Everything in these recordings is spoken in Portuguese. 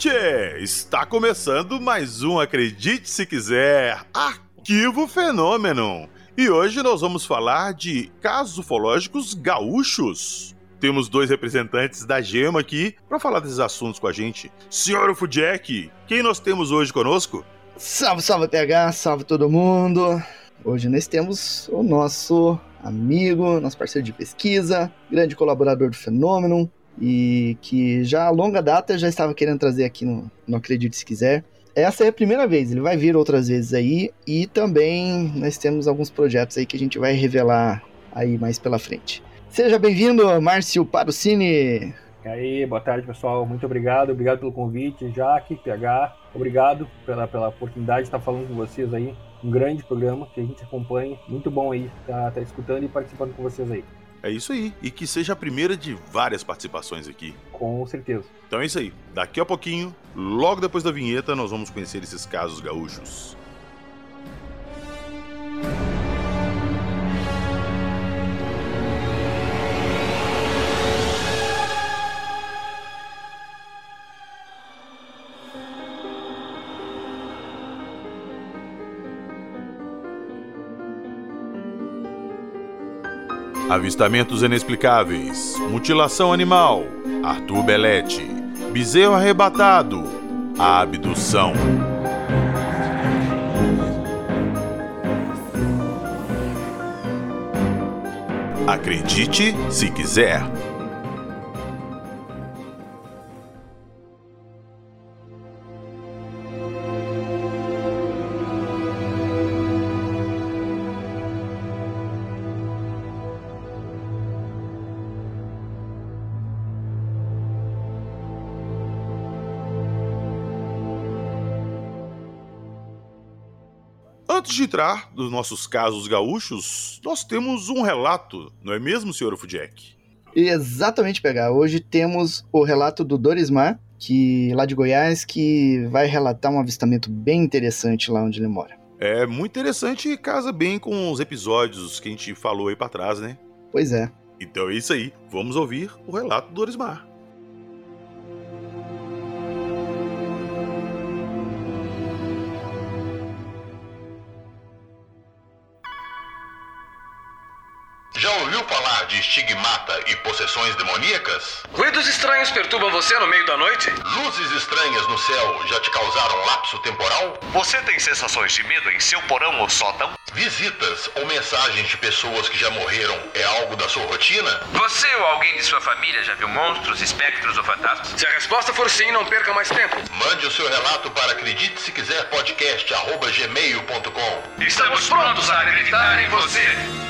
Está começando mais um Acredite Se Quiser, Arquivo Fenômeno. E hoje nós vamos falar de casos ufológicos gaúchos. Temos dois representantes da Gema aqui para falar desses assuntos com a gente. Senhor Ufudjek, quem nós temos hoje conosco? Salve, salve PH, salve todo mundo. Hoje nós temos o nosso amigo, nosso parceiro de pesquisa, grande colaborador do Fenômeno, e que já a longa data já estava querendo trazer aqui no Não Acredite Se Quiser. Essa é a primeira vez, ele vai vir outras vezes aí, e também nós temos alguns projetos aí que a gente vai revelar aí mais pela frente. Seja bem-vindo, Márcio Parucini. E aí, boa tarde pessoal, muito obrigado, obrigado pelo convite, Jaque, PH, obrigado pela, pela oportunidade de estar falando com vocês aí, um grande programa que a gente acompanha, muito bom aí estar tá, tá escutando e participando com vocês aí. É isso aí. E que seja a primeira de várias participações aqui. Com certeza. Então é isso aí. Daqui a pouquinho, logo depois da vinheta, nós vamos conhecer esses casos gaúchos. Avistamentos inexplicáveis, mutilação animal, Arthur Belete, bezerro arrebatado, a abdução. Acredite se quiser. Antes de entrar nos nossos casos gaúchos, nós temos um relato, não é mesmo, senhor Fudjek? Exatamente, pegar. Hoje temos o relato do Dorismar, que lá de Goiás, que vai relatar um avistamento bem interessante lá onde ele mora. É muito interessante e casa bem com os episódios que a gente falou aí para trás, né? Pois é. Então é isso aí. Vamos ouvir o relato do Dorismar. De estigmata e possessões demoníacas? Ruídos estranhos perturbam você no meio da noite? Luzes estranhas no céu já te causaram lapso temporal? Você tem sensações de medo em seu porão ou sótão? Visitas ou mensagens de pessoas que já morreram é algo da sua rotina? Você ou alguém de sua família já viu monstros, espectros ou fantasmas? Se a resposta for sim, não perca mais tempo. Mande o seu relato para acredite se quiser podcast arroba gmail.com. Estamos prontos a acreditar em você.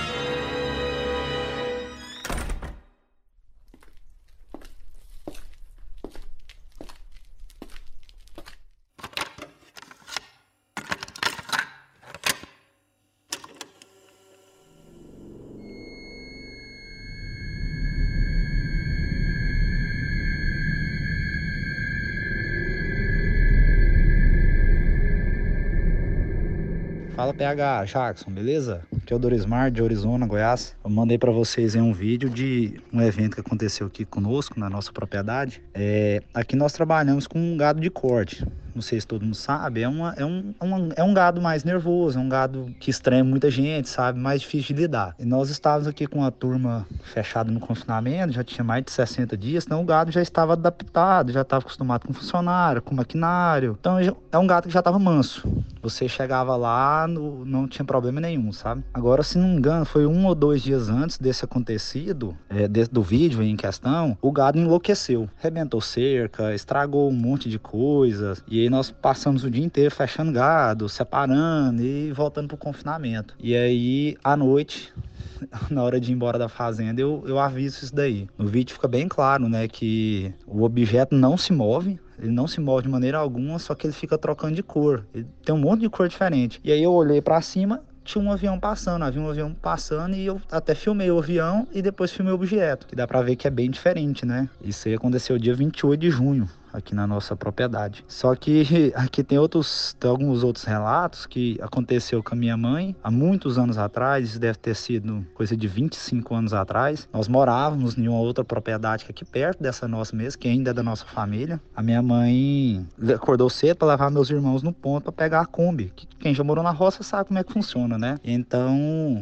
PH, Jackson, beleza? Aqui é o Dorismar de Arizona, Goiás. Eu mandei para vocês um vídeo de um evento que aconteceu aqui conosco, na nossa propriedade. É, aqui nós trabalhamos com um gado de corte. Não sei se todo mundo sabe, é, uma, é, um, um, é um gado mais nervoso, é um gado que estranha muita gente, sabe? Mais difícil de lidar. E nós estávamos aqui com a turma fechada no confinamento, já tinha mais de 60 dias, então o gado já estava adaptado, já estava acostumado com funcionário, com maquinário. Então é um gado que já estava manso. Você chegava lá, não tinha problema nenhum, sabe? Agora, se não me engano, foi um ou dois dias antes desse acontecido, é, do vídeo em questão, o gado enlouqueceu. Rebentou cerca, estragou um monte de coisas. E aí nós passamos o dia inteiro fechando gado, separando e voltando pro confinamento. E aí, à noite, na hora de ir embora da fazenda, eu, eu aviso isso daí. No vídeo fica bem claro, né, que o objeto não se move, ele não se move de maneira alguma, só que ele fica trocando de cor. Ele tem um monte de cor diferente. E aí eu olhei para cima, tinha um avião passando, havia um avião passando e eu até filmei o avião e depois filmei o objeto, que dá para ver que é bem diferente, né? Isso aí aconteceu dia 28 de junho aqui na nossa propriedade. Só que aqui tem outros, tem alguns outros relatos que aconteceu com a minha mãe há muitos anos atrás, isso deve ter sido coisa de 25 anos atrás. Nós morávamos em uma outra propriedade aqui perto dessa nossa mesmo, que ainda é da nossa família. A minha mãe acordou cedo para levar meus irmãos no ponto para pegar a Kombi. Quem já morou na roça sabe como é que funciona, né? Então,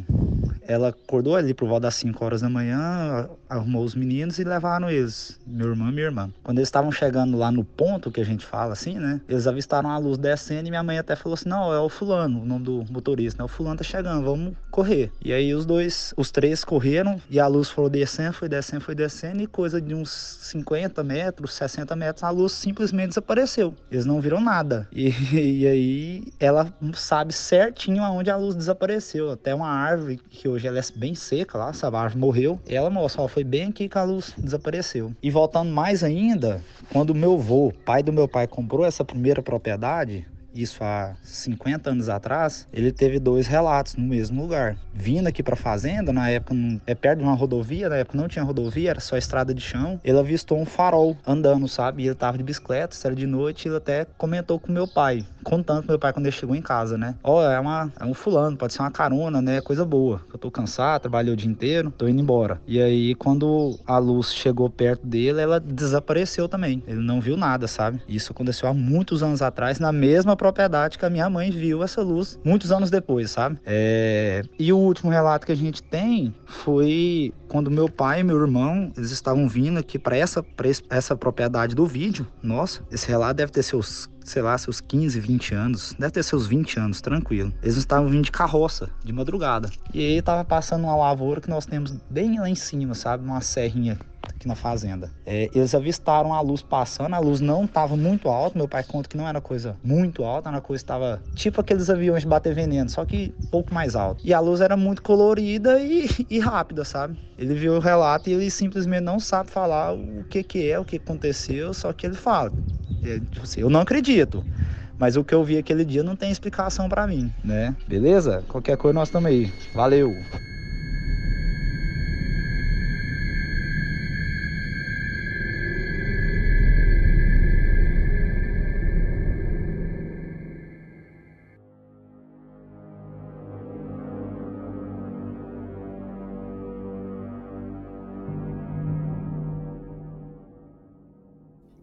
ela acordou ali por volta das 5 horas da manhã, arrumou os meninos e levaram eles, meu irmão e minha irmã. Quando eles estavam chegando lá no ponto que a gente fala assim, né? Eles avistaram a luz descendo e minha mãe até falou assim: "Não, é o fulano, o nome do motorista, né? O fulano tá chegando, vamos correr". E aí os dois, os três correram e a luz foi descendo, foi descendo, foi descendo e coisa de uns 50 metros, 60 metros, a luz simplesmente desapareceu. Eles não viram nada. E, e aí ela sabe certinho aonde a luz desapareceu, até uma árvore que hoje ela é bem seca lá, essa árvore morreu. Ela mostra, ó, foi bem aqui que a luz desapareceu. E voltando mais ainda, quando meu avô, pai do meu pai, comprou essa primeira propriedade, isso há 50 anos atrás, ele teve dois relatos no mesmo lugar. Vindo aqui para a fazenda, na época é perto de uma rodovia, na época não tinha rodovia, era só estrada de chão. Ele avistou um farol andando, sabe? E ele tava de bicicleta, era de noite, ele até comentou com meu pai, contando com meu pai quando ele chegou em casa, né? Ó, oh, é, uma, é um fulano, pode ser uma carona, né? Coisa boa. Eu tô cansado, trabalhei o dia inteiro, tô indo embora. E aí, quando a luz chegou perto dele, ela desapareceu também. Ele não viu nada, sabe? Isso aconteceu há muitos anos atrás, na mesma propriedade que a minha mãe viu essa luz muitos anos depois, sabe? É... E o último relato que a gente tem foi quando meu pai e meu irmão eles estavam vindo aqui para essa, essa propriedade do vídeo. Nossa, esse relato deve ter seus sei lá, seus 15, 20 anos, deve ter seus 20 anos, tranquilo. Eles estavam vindo de carroça, de madrugada. E aí tava passando uma lavoura que nós temos bem lá em cima, sabe? Uma serrinha aqui na fazenda. É, eles avistaram a luz passando, a luz não estava muito alta, meu pai conta que não era coisa muito alta, era coisa estava tipo aqueles aviões de bater veneno, só que um pouco mais alto. E a luz era muito colorida e, e rápida, sabe? Ele viu o relato e ele simplesmente não sabe falar o que que é, o que aconteceu, só que ele fala. É, tipo assim, eu não acredito. Mas o que eu vi aquele dia não tem explicação para mim, né? Beleza? Qualquer coisa nós estamos aí. Valeu!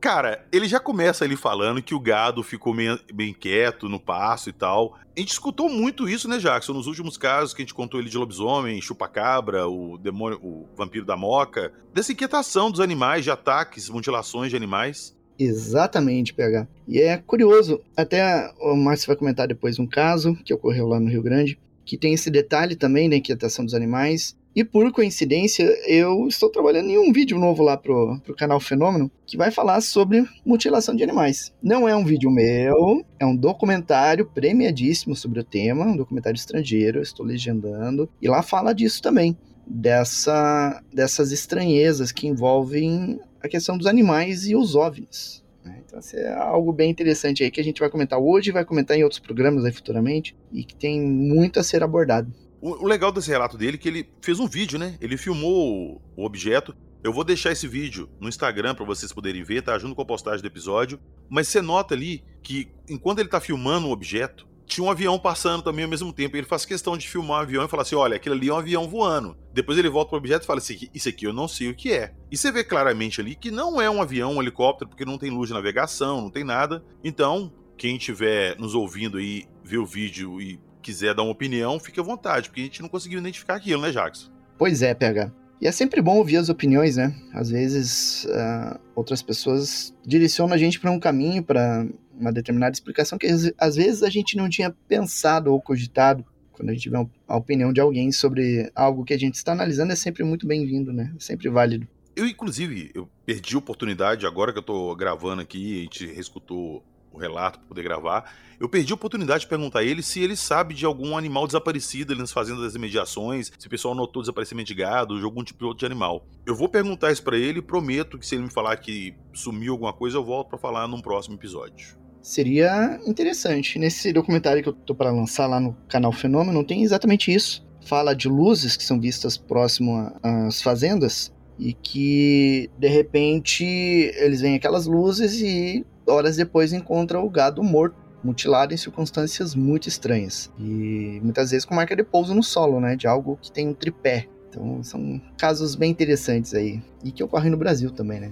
Cara, ele já começa ali falando que o gado ficou bem, quieto no passo e tal. A gente escutou muito isso, né, Jackson? Nos últimos casos que a gente contou ele de lobisomem, chupacabra, o demônio, o vampiro da moca. Dessa inquietação dos animais, de ataques, mutilações de animais. Exatamente, PH. E é curioso, até o Márcio vai comentar depois um caso que ocorreu lá no Rio Grande, que tem esse detalhe também da inquietação dos animais. E por coincidência, eu estou trabalhando em um vídeo novo lá pro, pro canal Fenômeno, que vai falar sobre mutilação de animais. Não é um vídeo meu, é um documentário premiadíssimo sobre o tema, um documentário estrangeiro, estou legendando, e lá fala disso também, dessa, dessas estranhezas que envolvem a questão dos animais e os OVNIs. Né? Então, isso é algo bem interessante aí que a gente vai comentar hoje, vai comentar em outros programas aí futuramente, e que tem muito a ser abordado. O, legal desse relato dele é que ele fez um vídeo, né? Ele filmou o objeto. Eu vou deixar esse vídeo no Instagram para vocês poderem ver, tá? Junto com a postagem do episódio. Mas você nota ali que enquanto ele tá filmando o objeto, tinha um avião passando também ao mesmo tempo. Ele faz questão de filmar um avião e falar assim: olha, aquilo ali é um avião voando. Depois ele volta pro objeto e fala assim: isso aqui eu não sei o que é. E você vê claramente ali que não é um avião, um helicóptero, porque não tem luz de navegação, não tem nada. Então, quem estiver nos ouvindo aí, ver o vídeo e quiser dar uma opinião, fique à vontade, porque a gente não conseguiu identificar aquilo, né, Jackson? Pois é, PH. E é sempre bom ouvir as opiniões, né? Às vezes uh, outras pessoas direcionam a gente para um caminho, para uma determinada explicação que às vezes a gente não tinha pensado ou cogitado. Quando a gente vê a opinião de alguém sobre algo que a gente está analisando, é sempre muito bem-vindo, né? É sempre válido. Eu, inclusive, eu perdi a oportunidade, agora que eu tô gravando aqui, a gente reescutou o relato para poder gravar. Eu perdi a oportunidade de perguntar a ele se ele sabe de algum animal desaparecido ali nas fazendas das imediações, se o pessoal notou desaparecimento de gado, de algum tipo de outro animal. Eu vou perguntar isso para ele e prometo que se ele me falar que sumiu alguma coisa, eu volto para falar num próximo episódio. Seria interessante. Nesse documentário que eu tô para lançar lá no canal Fenômeno, tem exatamente isso. Fala de luzes que são vistas próximo às fazendas e que de repente eles veem aquelas luzes e horas depois encontram o gado morto, mutilado em circunstâncias muito estranhas e muitas vezes com marca de pouso no solo, né, de algo que tem um tripé. Então são casos bem interessantes aí e que ocorrem no Brasil também, né?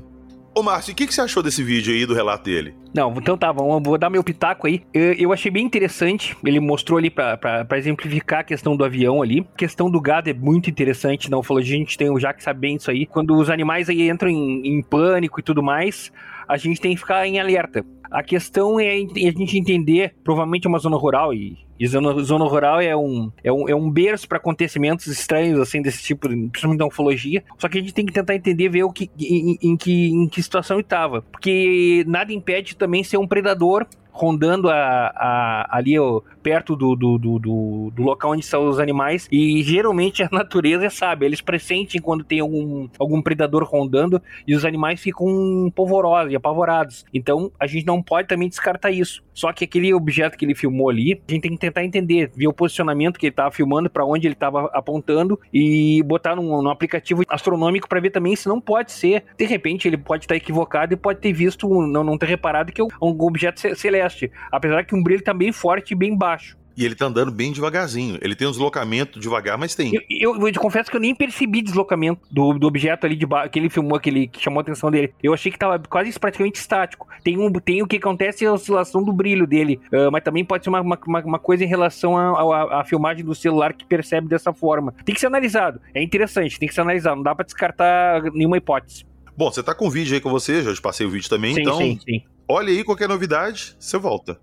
Ô, Márcio, o que, que você achou desse vídeo aí, do relato dele? Não, então tá, vamos, vou dar meu pitaco aí. Eu, eu achei bem interessante, ele mostrou ali pra, exemplificar a questão do avião ali. A questão do gado é muito interessante, não falou, a gente tem o Jack sabe bem isso aí. Quando os animais aí entram em, em pânico e tudo mais, a gente tem que ficar em alerta. A questão é a gente entender, provavelmente é uma zona rural, e, e zona, zona, rural é um, é um, é um berço para acontecimentos estranhos, assim, desse tipo, principalmente da ufologia. Só que a gente tem que tentar entender, ver o que, em, em que, em que situação estava. Porque nada impede também ser um predador rondando a, a, ali ó, perto do, do, do, do, local onde estão os animais. E geralmente a natureza sabe, eles pressentem quando tem algum, algum predador rondando e os animais ficam polvorosos e apavorados. Então a gente não pode também descartar isso. Só que aquele objeto que ele filmou ali, a gente tem que tentar entender, ver o posicionamento que ele estava filmando, para onde ele estava apontando e botar num, num aplicativo astronômico para ver também se não pode ser. De repente ele pode estar equivocado e pode ter visto, não, não ter reparado que é um objeto celeste celeste, apesar que um brilho tá bem forte e bem baixo. E ele tá andando bem devagarzinho. Ele tem um deslocamento devagar, mas tem. Eu, eu, eu confesso que eu nem percebi deslocamento do, do objeto ali de que ele filmou, aquele que chamou a atenção dele. Eu achei que tava quase praticamente estático. Tem, um, tem o que acontece é a oscilação do brilho dele, uh, mas também pode ser uma, uma, uma coisa em relação à filmagem do celular que percebe dessa forma. Tem que ser analisado. É interessante, tem que ser analisado. Não dá para descartar nenhuma hipótese. Bom, você tá com o vídeo aí com você, já te passei o vídeo também, sim, então. Sim, sim. Olha aí qualquer novidade, você volta.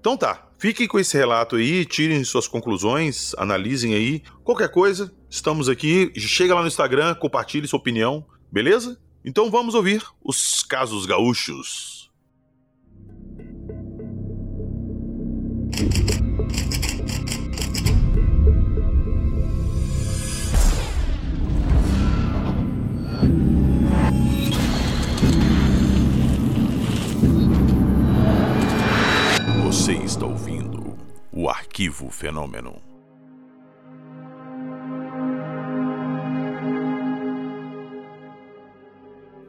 Então tá, fiquem com esse relato aí, tirem suas conclusões, analisem aí. Qualquer coisa, estamos aqui. Chega lá no Instagram, compartilhe sua opinião, beleza? Então vamos ouvir os casos gaúchos. Arquivo Fenômeno.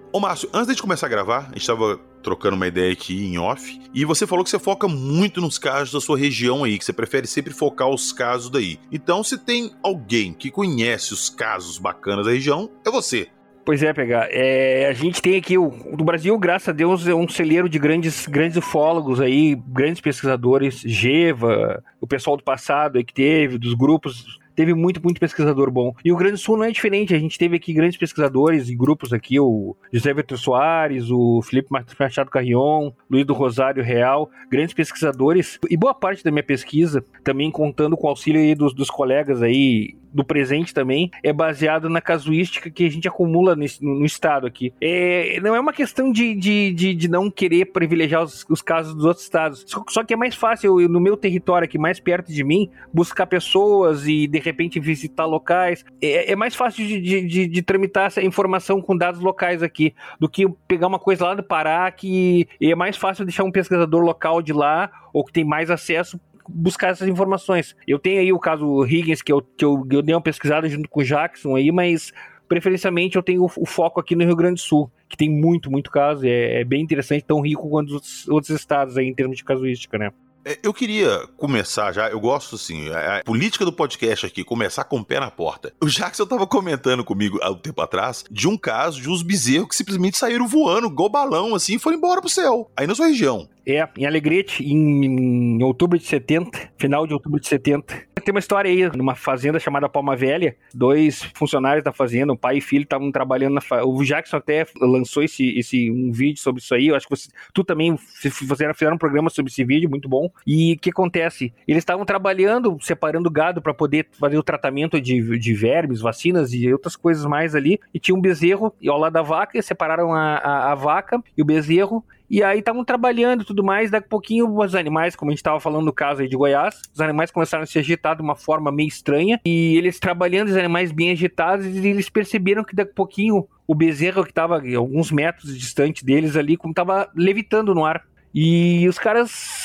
Ô Márcio, antes de começar a gravar, a gente estava trocando uma ideia aqui em off, e você falou que você foca muito nos casos da sua região aí, que você prefere sempre focar os casos daí. Então, se tem alguém que conhece os casos bacanas da região, é você. Pois é, pegar. É, a gente tem aqui o do Brasil, graças a Deus, é um celeiro de grandes, grandes ufólogos aí, grandes pesquisadores, Geva, o pessoal do passado aí que teve, dos grupos teve muito, muito pesquisador bom. E o Grande Sul não é diferente, a gente teve aqui grandes pesquisadores e grupos aqui, o José Vitor Soares, o Felipe Machado Carrion, Luiz do Rosário Real, grandes pesquisadores, e boa parte da minha pesquisa, também contando com o auxílio aí dos, dos colegas aí do presente também é baseado na casuística que a gente acumula nesse, no, estado aqui. É, não é uma questão de, de, de, de não querer privilegiar os, os, casos dos outros estados. Só, só que é mais fácil, eu, no meu território aqui, mais perto de mim, buscar pessoas e de repente visitar locais. É, é mais fácil de, de, de, tramitar essa informação com dados locais aqui do que pegar uma coisa lá do Pará que é mais fácil deixar um pesquisador local de lá ou que tem mais acesso buscar essas informações. Eu tenho aí o caso Higgins, que eu, que eu, eu dei uma pesquisada junto com o Jackson aí, mas preferencialmente eu tenho o, o foco aqui no Rio Grande do Sul, que tem muito, muito caso, é, é bem interessante, tão rico quanto os outros estados aí em termos de casuística, né? É, eu queria começar já, eu gosto assim, a política do podcast aqui, começar com o pé na porta. O Jackson tava comentando comigo há um tempo atrás de um caso de uns bezerros que simplesmente saíram voando, igual balão, assim, e foram embora pro céu. Aí na sua região. É, em Alegrete, em, outubro de 70, final de outubro de 70. Tem uma história aí, numa fazenda chamada Palma Velha, dois funcionários da fazenda, um pai e filho, estavam trabalhando na fa... O Jackson até lançou esse, esse um vídeo sobre isso aí, eu acho que você, tu também você fizeram um programa sobre esse vídeo, muito bom. E o que acontece? Eles estavam trabalhando, separando gado para poder fazer o tratamento de, de vermes, vacinas e outras coisas mais ali, e tinha um bezerro ao lado da vaca, separaram a, a, a vaca e o bezerro, e aí estavam trabalhando e tudo mais. Daqui a pouquinho, os animais, como a gente estava falando no caso aí de Goiás, os animais começaram a se agitar de uma forma meio estranha. E eles trabalhando, os animais bem agitados, eles perceberam que daqui a pouquinho o bezerro que estava alguns metros distante deles ali, como estava levitando no ar. E os caras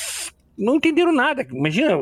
não entenderam nada. Imagina,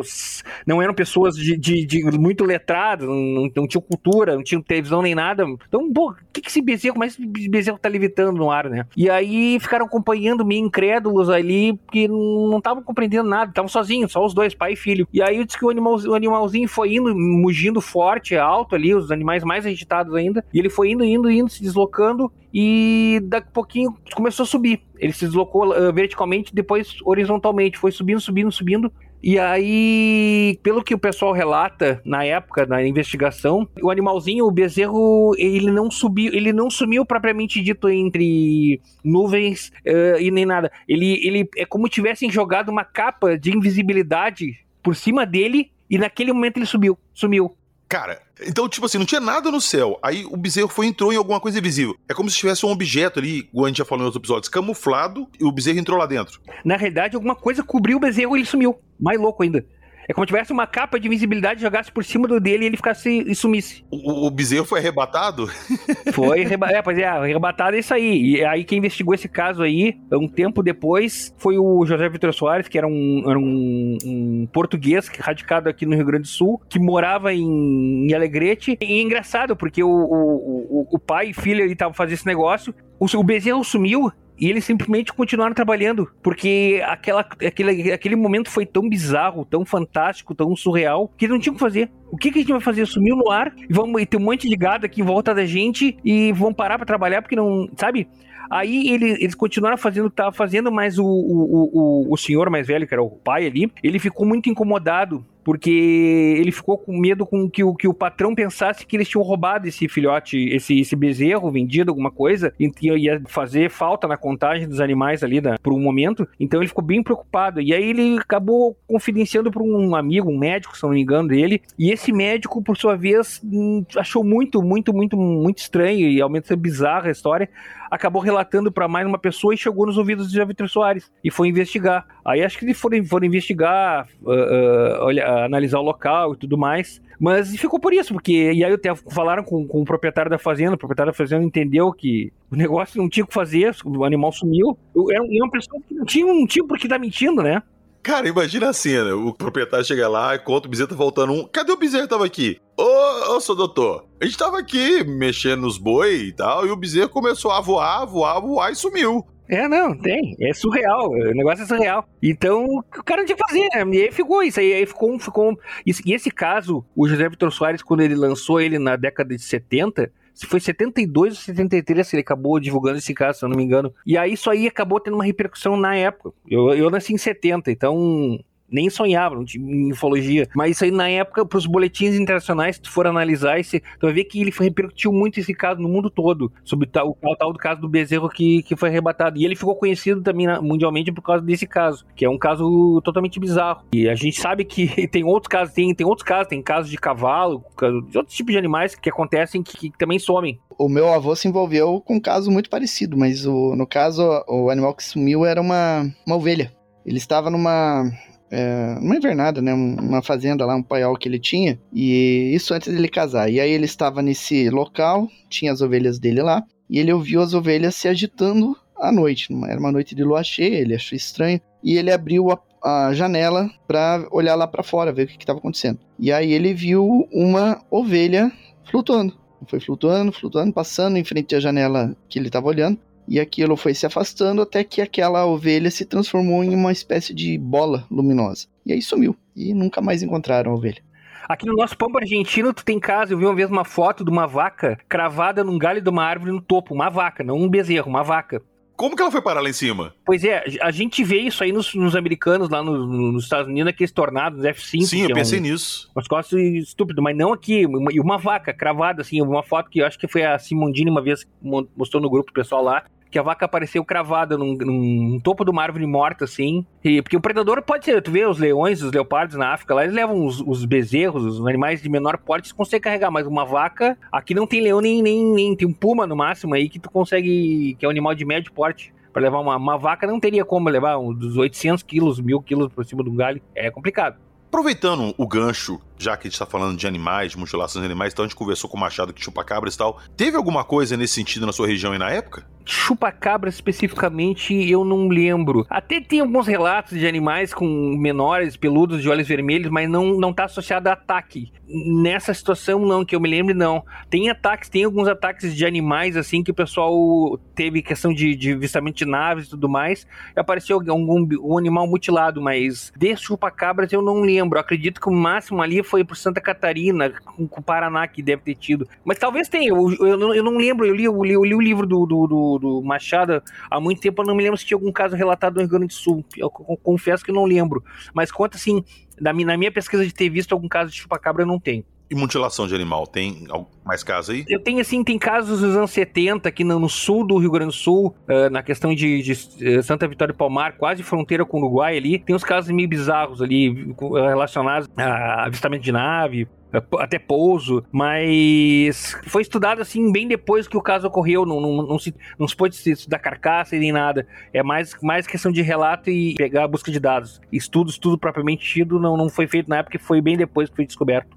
não eram pessoas de, de, de muito letradas, não, não tinham cultura, não tinham televisão nem nada. Então, pô, o que, que esse bezerro, como é esse bezerro tá levitando no ar, né? E aí ficaram acompanhando, meio incrédulos ali, porque não estavam compreendendo nada, estavam sozinhos, só os dois, pai e filho. E aí disse que o, animal, o animalzinho foi indo, mugindo forte, alto ali, os animais mais agitados ainda, e ele foi indo, indo, indo, se deslocando, e daqui a pouquinho começou a subir. Ele se deslocou uh, verticalmente, depois horizontalmente, foi subindo, subindo, subindo. E aí, pelo que o pessoal relata na época da investigação, o animalzinho, o bezerro, ele não subiu, ele não sumiu propriamente dito entre nuvens uh, e nem nada. Ele, ele é como tivessem jogado uma capa de invisibilidade por cima dele e naquele momento ele subiu, sumiu. Cara, então, tipo assim, não tinha nada no céu. Aí o bezerro foi entrou em alguma coisa invisível. É como se tivesse um objeto ali, o a gente já falou em outros episódios, camuflado, e o bezerro entrou lá dentro. Na realidade, alguma coisa cobriu o bezerro e ele sumiu. Mais louco ainda. É como se tivesse uma capa de invisibilidade, jogasse por cima do dele e ele ficasse e sumisse. O, o bezerro foi arrebatado? Foi, reba é, pois é, arrebatado é isso aí. E aí quem investigou esse caso aí, um tempo depois, foi o José Vitor Soares, que era um, era um, um português radicado aqui no Rio Grande do Sul, que morava em, em Alegrete. E é engraçado, porque o, o, o, o pai e filho estavam fazendo esse negócio, o, o bezerro sumiu e eles simplesmente continuaram trabalhando, porque aquela, aquele, aquele momento foi tão bizarro, tão fantástico, tão surreal, que não tinham o que fazer. O que, que a gente vai fazer? Sumiu no ar e vamos e ter um monte de gado aqui em volta da gente e vão parar para trabalhar porque não. Sabe? Aí ele, eles continuaram fazendo o que estavam fazendo, mas o, o, o, o senhor mais velho, que era o pai ali, ele ficou muito incomodado porque ele ficou com medo com que o, que o patrão pensasse que eles tinham roubado esse filhote, esse, esse bezerro, vendido alguma coisa, e ia fazer falta na contagem dos animais ali da, por um momento. Então ele ficou bem preocupado. E aí ele acabou confidenciando para um amigo, um médico, se não me engano, dele. E esse médico, por sua vez, hum, achou muito, muito, muito, muito estranho e ao menos bizarra a história acabou relatando para mais uma pessoa e chegou nos ouvidos de Vitor Soares e foi investigar. Aí acho que eles foram, foram investigar, uh, uh, olha, analisar o local e tudo mais. Mas ficou por isso, porque. E aí até falaram com, com o proprietário da fazenda, o proprietário da fazenda entendeu que o negócio não tinha o que fazer, o animal sumiu. Era uma pessoa que não tinha, não tinha por que estar tá mentindo, né? Cara, imagina a cena. O proprietário chega lá conta o bezerro tá voltando um. Cadê o bezerro que tava aqui? Ô, ô, seu doutor, a gente tava aqui mexendo nos boi e tal, e o bezerro começou a voar, voar, voar e sumiu. É, não, tem. É surreal. O negócio é surreal. Então, o cara não tinha que fazer, né? E aí ficou isso. Aí, aí ficou, ficou. E esse caso, o José Vitor Soares, quando ele lançou ele na década de 70, se foi 72 ou 73 que ele acabou divulgando esse caso, se eu não me engano. E aí isso aí acabou tendo uma repercussão na época. Eu, eu nasci em 70, então nem sonhavam em ufologia. Mas isso aí, na época, para os boletins internacionais, se tu for analisar, esse, tu vai ver que ele repercutiu muito esse caso no mundo todo, sobre tal, o tal, do caso do bezerro que, que foi arrebatado. E ele ficou conhecido também mundialmente por causa desse caso, que é um caso totalmente bizarro. E a gente sabe que tem outros casos, tem, tem outros casos, tem casos de cavalo, de outros tipos de animais que acontecem que, que também somem. O meu avô se envolveu com um caso muito parecido, mas o, no caso, o animal que sumiu era uma, uma ovelha. Ele estava numa, é, uma invernada, né? Uma fazenda lá, um paiol que ele tinha. E isso antes dele casar. E aí ele estava nesse local, tinha as ovelhas dele lá. E ele ouviu as ovelhas se agitando à noite. Era uma noite de lua cheia, ele achou estranho. E ele abriu a, a janela para olhar lá para fora, ver o que estava acontecendo. E aí ele viu uma ovelha flutuando. Foi flutuando, flutuando, passando em frente à janela que ele estava olhando. E aquilo foi se afastando até que aquela ovelha se transformou em uma espécie de bola luminosa. E aí sumiu. E nunca mais encontraram a ovelha. Aqui no nosso pampo argentino, tu tem casa, eu vi uma vez uma foto de uma vaca cravada num galho de uma árvore no topo. Uma vaca, não um bezerro, uma vaca. Como que ela foi parar lá em cima? Pois é, a gente vê isso aí nos, nos americanos, lá no, nos Estados Unidos, aqueles tornados F5. Sim, eu é pensei um, nisso. Umas costas estúpido, mas não aqui. E uma, uma, vaca cravada, assim, uma foto que eu acho que foi a Simondini uma vez mostrou no grupo pessoal lá que a vaca apareceu cravada num, num, topo de uma árvore morta, assim. E, porque o predador pode ser, tu vê os leões, os leopardos na África, lá eles levam os, os bezerros, os animais de menor porte, eles conseguem carregar, mas uma vaca, aqui não tem leão nem, nem, nem tem um puma no máximo aí que tu consegue, que é um animal de médio porte. Para levar uma, uma vaca não teria como levar uns 800 quilos, mil quilos por cima de um galho, é complicado. Aproveitando o gancho já que a gente tá falando de animais, de mutilações de animais, então a gente conversou com o Machado que chupa cabras e tal. Teve alguma coisa nesse sentido na sua região e na época? Chupa-cabra especificamente, eu não lembro. Até tem alguns relatos de animais com menores, peludos, de olhos vermelhos, mas não, não tá associado a ataque. Nessa situação, não, que eu me lembre, não. Tem ataques, tem alguns ataques de animais, assim, que o pessoal teve questão de, de avistamento de naves e tudo mais, e apareceu algum um animal mutilado, mas de chupa-cabras eu não lembro. Acredito que o máximo ali foi por Santa Catarina, com, com o Paraná, que deve ter tido. Mas talvez tenha, eu, eu, eu não lembro, eu li, eu li, eu li o livro do, do, do do, Machado há muito tempo, eu não me lembro se tinha algum caso relatado no Rio Grande do Sul. Eu confesso que não lembro. Mas conta assim, na minha pesquisa de ter visto algum caso de chupacabra, eu não tenho. E mutilação de animal, tem mais casos aí? Eu tenho, assim, tem casos dos anos 70 aqui no, sul do Rio Grande do Sul, uh, na questão de, de uh, Santa Vitória do Palmar, quase fronteira com o Uruguai ali. Tem uns casos meio bizarros ali, relacionados a avistamento de nave, é, até pouso, mas foi estudado assim bem depois que o caso ocorreu, não, não, não se, não se pode estudar carcaça e nem nada. É mais, mais questão de relato e pegar a busca de dados. Estudo, estudo propriamente tido, não, não foi feito na época, foi bem depois que foi descoberto.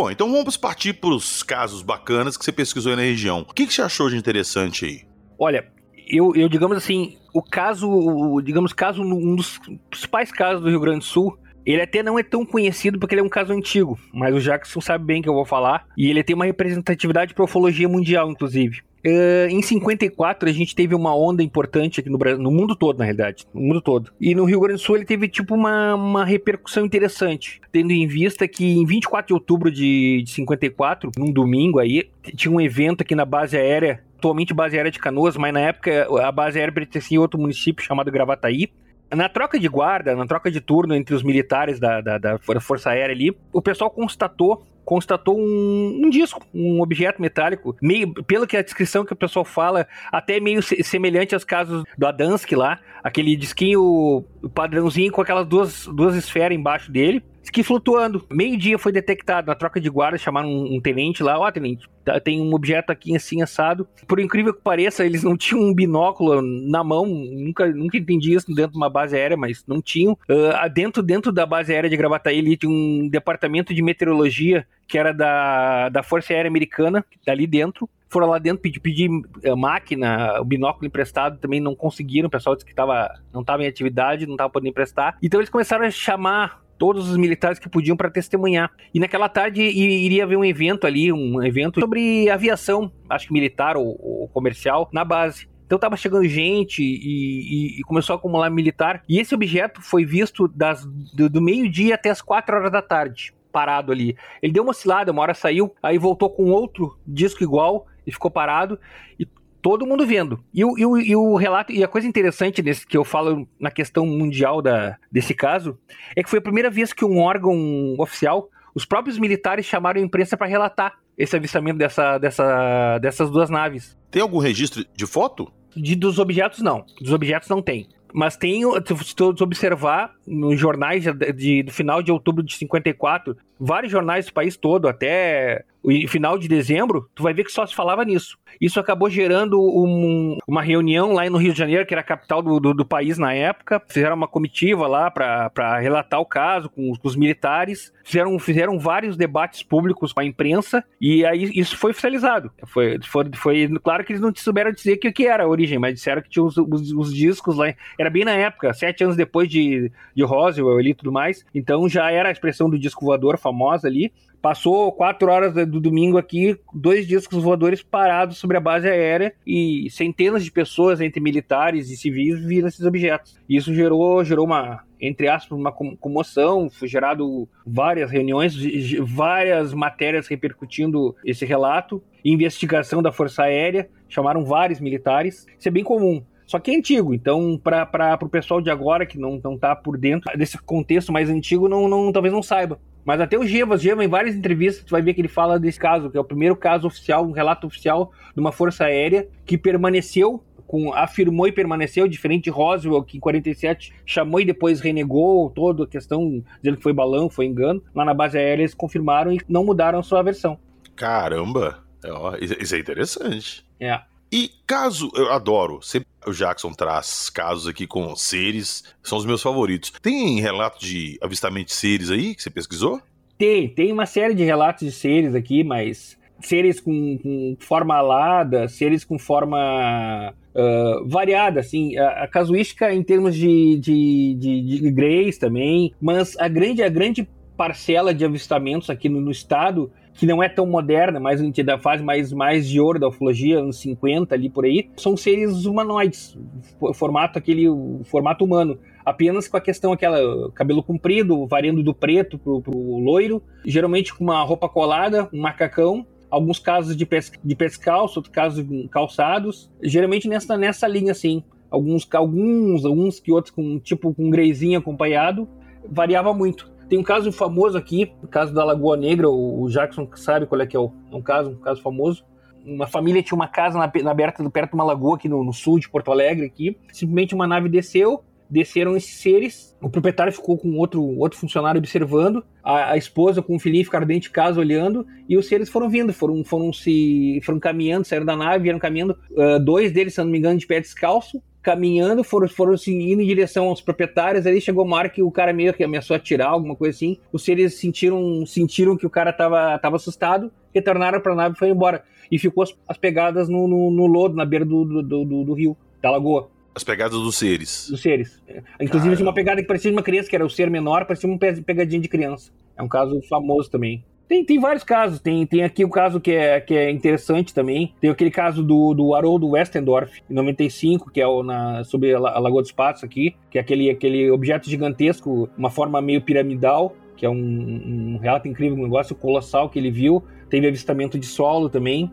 Bom, então vamos partir para os casos bacanas que você pesquisou aí na região. O que, que você achou de interessante aí? Olha, eu, eu digamos assim, o caso, digamos, caso, um dos principais casos do Rio Grande do Sul, ele até não é tão conhecido porque ele é um caso antigo, mas o Jackson sabe bem que eu vou falar. E ele tem uma representatividade para ufologia mundial, inclusive. Uh, em 54 a gente teve uma onda importante aqui no Brasil, no mundo todo, na realidade, no mundo todo. E no Rio Grande do Sul ele teve tipo uma, uma repercussão interessante, tendo em vista que em 24 de outubro de, de 54, num domingo aí, tinha um evento aqui na base aérea, atualmente base aérea de Canoas, mas na época a base aérea pertencia a outro município chamado Gravataí. Na troca de guarda, na troca de turno entre os militares da, da, da Força Aérea ali, o pessoal constatou constatou um, um, disco, um objeto metálico, meio, pelo que a descrição que o pessoal fala, até meio semelhante aos casos do Adamski lá, aquele disquinho padrãozinho com aquelas duas, duas esferas embaixo dele que flutuando. Meio-dia foi detectado na troca de guarda, chamaram um, um tenente lá, ó, oh, tenente, tá, tem um objeto aqui assim assado. Por incrível que pareça, eles não tinham um binóculo na mão, nunca, nunca entendi isso dentro de uma base aérea, mas não tinham. Uh, dentro, dentro da base aérea de Gravataí, ali tinha um departamento de meteorologia que era da, da Força Aérea Americana, dali dentro foram lá dentro pedir, pedir uh, máquina, o binóculo emprestado, também não conseguiram, o pessoal disse que tava, não estava em atividade, não estava podendo emprestar. Então eles começaram a chamar todos os militares que podiam para testemunhar. E naquela tarde iria haver um evento ali, um evento sobre aviação, acho que militar ou, ou comercial, na base. Então tava chegando gente e, e, e, começou a acumular militar. E esse objeto foi visto das, do, do meio-dia até as quatro horas da tarde, parado ali. Ele deu uma oscilada, uma hora saiu, aí voltou com outro disco igual e ficou parado. E todo mundo vendo. E o, e o, e o relato, e a coisa interessante desse, que eu falo na questão mundial da, desse caso, é que foi a primeira vez que um órgão oficial, os próprios militares chamaram a imprensa para relatar esse avistamento dessa, dessa, dessas duas naves. Tem algum registro de foto? De, dos objetos, não. Dos objetos não tem. Mas tem, se todos observar, nos jornais de, de, do final de outubro de 54, vários jornais do país todo, até o final de dezembro, tu vai ver que só se falava nisso. Isso acabou gerando um, uma reunião lá no Rio de Janeiro, que era a capital do, do, do país na época. Fizeram uma comitiva lá para relatar o caso com os, com os, militares. Fizeram, fizeram vários debates públicos com a imprensa e aí isso foi oficializado. Foi, foi, foi claro que eles não souberam dizer que o que era a origem, mas disseram que tinha os, os, os discos lá. Era bem na época, sete anos depois de, de Roswell e tudo mais. Então já era a expressão do disco voador famosa ali. Passou quatro horas do domingo aqui, dois discos voadores parados sobre a base aérea e centenas de pessoas, entre militares e civis, viram esses objetos. Isso gerou, gerou uma, entre aspas, uma comoção, foi gerado várias reuniões, várias matérias repercutindo esse relato, investigação da Força Aérea, chamaram vários militares. Isso é bem comum. Só que é antigo, então para o pessoal de agora que não, não tá por dentro desse contexto mais antigo, não, não talvez não saiba. Mas até o Gevas, Gevas, em várias entrevistas, tu vai ver que ele fala desse caso, que é o primeiro caso oficial, um relato oficial de uma força aérea que permaneceu com, afirmou e permaneceu, diferente de Roswell, que em 47 chamou e depois renegou toda a questão, dizendo que foi balão, foi engano. Lá na base aérea eles confirmaram e não mudaram a sua versão. Caramba! Ó, isso isso é interessante. É. E caso, eu adoro, sempre o Jackson traz casos aqui com seres, são os meus favoritos. Tem relato de avistamento de seres aí que você pesquisou? Tem, tem uma série de relatos de seres aqui, mas seres com, com forma alada, seres com forma ah, variada, assim, a, a casuística em termos de, de, de, de greys também, mas a grande, a grande parcela de avistamentos aqui no, no estado, que não é tão moderna, mais da fase mais, mais de ouro da ufologia, anos 50 ali por aí, são seres humanoides, formato aquele, formato humano apenas com a questão aquela cabelo comprido, variando do preto pro, pro loiro, geralmente com uma roupa colada, um macacão, alguns casos de, pes de pescalço, outros casos calçados, geralmente nessa, nessa linha assim. Alguns, alguns, alguns que outros com tipo com um greyzinho acompanhado, variava muito. Tem um caso famoso aqui, o caso da Lagoa Negra, o Jackson sabe qual é que é o, é um caso, um caso famoso. Uma família tinha uma casa na, na aberta perto de uma lagoa aqui no, no sul de Porto Alegre aqui. Simplesmente uma nave desceu, desceram esses seres, o proprietário ficou com outro, outro funcionário observando, a, a esposa com o filhinho ficaram dentro de casa olhando, e os seres foram vindo, foram, foram se foram caminhando, saíram da nave, vieram caminhando, ah, dois deles, se não me engano, de pé descalço, caminhando, foram, foram indo em direção aos proprietários, aí chegou uma hora que o cara meio que ameaçou atirar, alguma coisa assim, os seres sentiram, sentiram que o cara tava, tava assustado, retornaram pra nave e foi embora, e ficou as, as pegadas no, no, no lodo, na beira do, do, do, do rio, da lagoa As pegadas dos seres. dos seres. É. Inclusive tinha uma pegada que parecia de uma criança, que era o ser menor, parecia uma pe- pegadinha de criança. É um caso famoso também. Tem, tem vários casos. Tem, tem aqui o caso que é, que é interessante também. Tem aquele caso do, do Haroldo Westendorf, em 95, que é o na, sobre a, La- a Lagoa dos Patos aqui, que é aquele, aquele objeto gigantesco, uma forma meio piramidal, que é um, um relato incrível, um negócio colossal que ele viu. Teve avistamento de solo também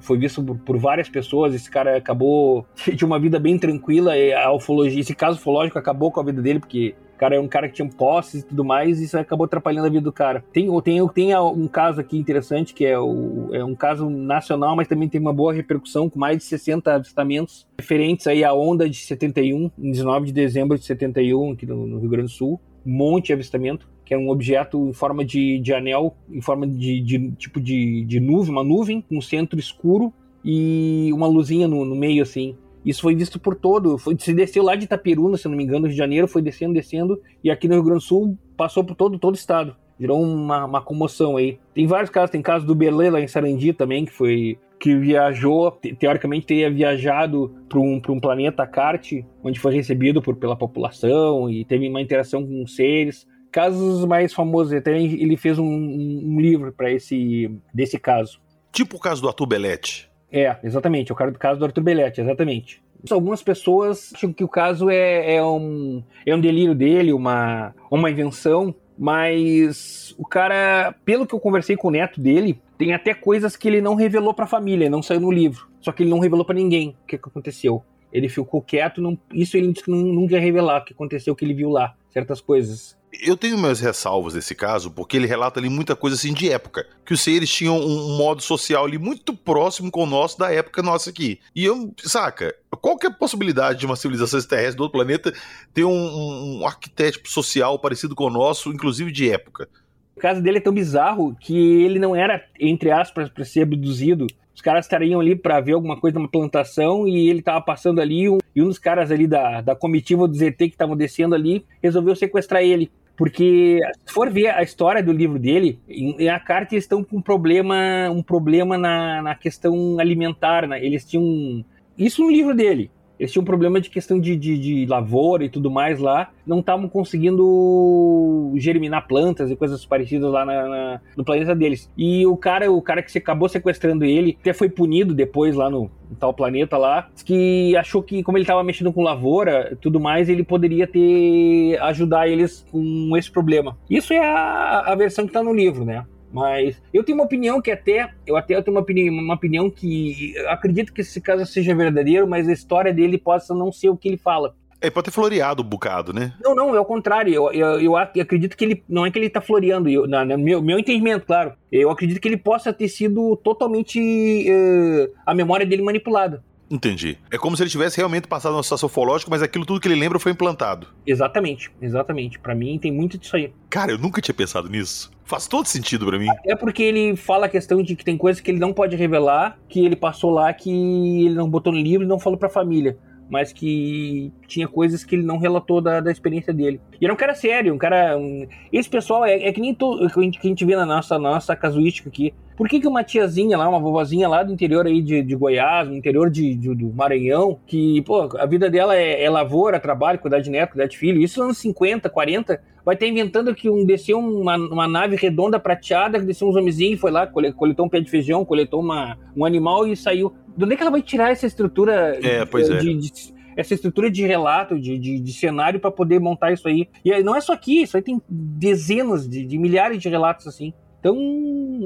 foi visto por, por várias pessoas. Esse cara acabou de uma vida bem tranquila. E a ufologia, esse caso ufológico acabou com a vida dele, porque o cara é um cara que tinha posses e tudo mais, e isso acabou atrapalhando a vida do cara. Tem, tem, tem um caso aqui interessante, que é, o, é um caso nacional, mas também tem uma boa repercussão, com mais de 60 avistamentos referentes aí à onda de 71, em 19 de dezembro de 71, aqui no, no Rio Grande do Sul. Um monte de avistamento que é um objeto em forma de, de anel, em forma de, de tipo de, de nuvem, uma nuvem, um centro escuro e uma luzinha no, no meio, assim. Isso foi visto por todo, foi, se desceu lá de Itaperuna, se não me engano, Rio de Janeiro, foi descendo, descendo, e aqui no Rio Grande do Sul passou por todo, todo o estado. Virou uma, uma comoção aí. Tem vários casos, tem caso do Berlê lá em Sarandi também, que foi que viajou, te- teoricamente teria viajado para um, um planeta Carte, onde foi recebido por, pela população e teve uma interação com seres casos mais famosos. Até ele fez um, um- livro para esse desse caso. Tipo o caso do Arthur Belletti. É, exatamente, é o caso do Arthur Belletti, exatamente. Algumas pessoas acham que o caso é, é um, é um delírio dele, uma, uma invenção, mas o cara, pelo que eu conversei com o neto dele, tem até coisas que ele não revelou pra família, não saiu no livro. Só que ele não revelou pra ninguém o que, que aconteceu. Ele ficou quieto, não, isso ele disse que não, nunca ia revelar, o que aconteceu, o que ele viu lá, certas coisas. Eu tenho meus ressalvos desse caso, porque ele relata ali muita coisa assim de época. Que os seres tinham um modo social ali muito próximo com o nosso da época nossa aqui. E eu, saca, qual que é a possibilidade de uma civilização extraterrestre do outro planeta ter um, um arquétipo social parecido com o nosso, inclusive de época? O caso dele é tão bizarro que ele não era, entre aspas, para ser abduzido. Os caras estariam ali para ver alguma coisa numa plantação e ele tava passando ali um- e um dos caras ali da, da comitiva do ZT que estavam descendo ali resolveu sequestrar ele. Porque, se for ver a história do livro dele, em, a carta eles estão com um problema, um problema na, na questão alimentar. Né? Eles tinham. Isso no livro dele. Eles tinham um problema de questão de, de, de lavoura e tudo mais lá. Não estavam conseguindo germinar plantas e coisas parecidas lá na- na- no planeta deles. E o cara, o cara que se acabou sequestrando ele, até foi punido depois lá no, tal planeta lá, que achou que, como ele estava mexendo com lavoura e tudo mais, ele poderia ter ajudar eles com esse problema. Isso é a, a versão que tá no livro, né? Mas eu tenho uma opinião que até, eu até tenho uma opinião, uma opinião que eu acredito que esse caso seja verdadeiro, mas a história dele possa não ser o que ele fala. É, pode ter floreado um bocado, né? Não, não, é o contrário. Eu, eu, eu ac- acredito que ele. Não é que ele tá floreando, eu, na, no meu, meu entendimento, claro. Eu acredito que ele possa ter sido totalmente. eh, a memória dele manipulada. Entendi. É como se ele tivesse realmente passado uma situação ufológica, mas aquilo tudo que ele lembra foi implantado. Exatamente, exatamente. Para mim tem muito disso aí. Cara, eu nunca tinha pensado nisso. Faz todo sentido para mim. É porque ele fala a questão de que tem coisas que ele não pode revelar, que ele passou lá, que ele não botou no livro e não falou pra família mas que tinha coisas que ele não relatou da, da experiência dele. E era um cara sério, um cara. Um... Esse pessoal é, é que nem to... que a gente vê na nossa, nossa casuística aqui. Por que, que uma tiazinha lá, uma vovozinha lá do interior aí de, de Goiás, no interior de, de, do Maranhão, que, pô, a vida dela é, é lavoura, trabalho, cuidar de neto, cuidar de filho, isso nos anos 50, 40, vai estar inventando que um, desceu uma, uma nave redonda prateada, que desceu uns homenzinhos, foi lá, coletou um pé de feijão, coletou uma, um animal e saiu. De onde é que ela vai tirar essa estrutura é, pois de, é. de, de essa estrutura de relato, de, de, de cenário para poder montar isso aí. E não é só aqui, isso aí tem dezenas de, de milhares de relatos assim. Então,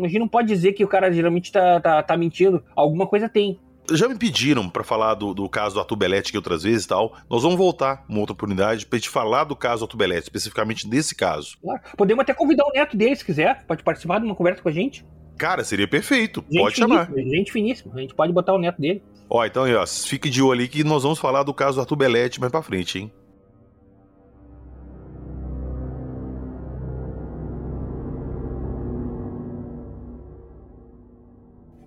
a gente não pode dizer que o cara geralmente tá, tá, tá mentindo. Alguma coisa tem. Já me pediram para falar do, do, caso do Arthur Belletti que outras vezes e tal. Nós vamos voltar uma outra oportunidade pra gente falar do caso do Arthur Belletti, especificamente desse caso. Claro. Podemos até convidar o neto dele, se quiser. Pode participar de uma conversa com a gente. Cara, seria perfeito. Gente pode chamar. Gente finíssima. A gente pode botar o neto dele. Ó, então ó, fique de olho ali que nós vamos falar do caso do Arthur Belletti mais pra frente, hein?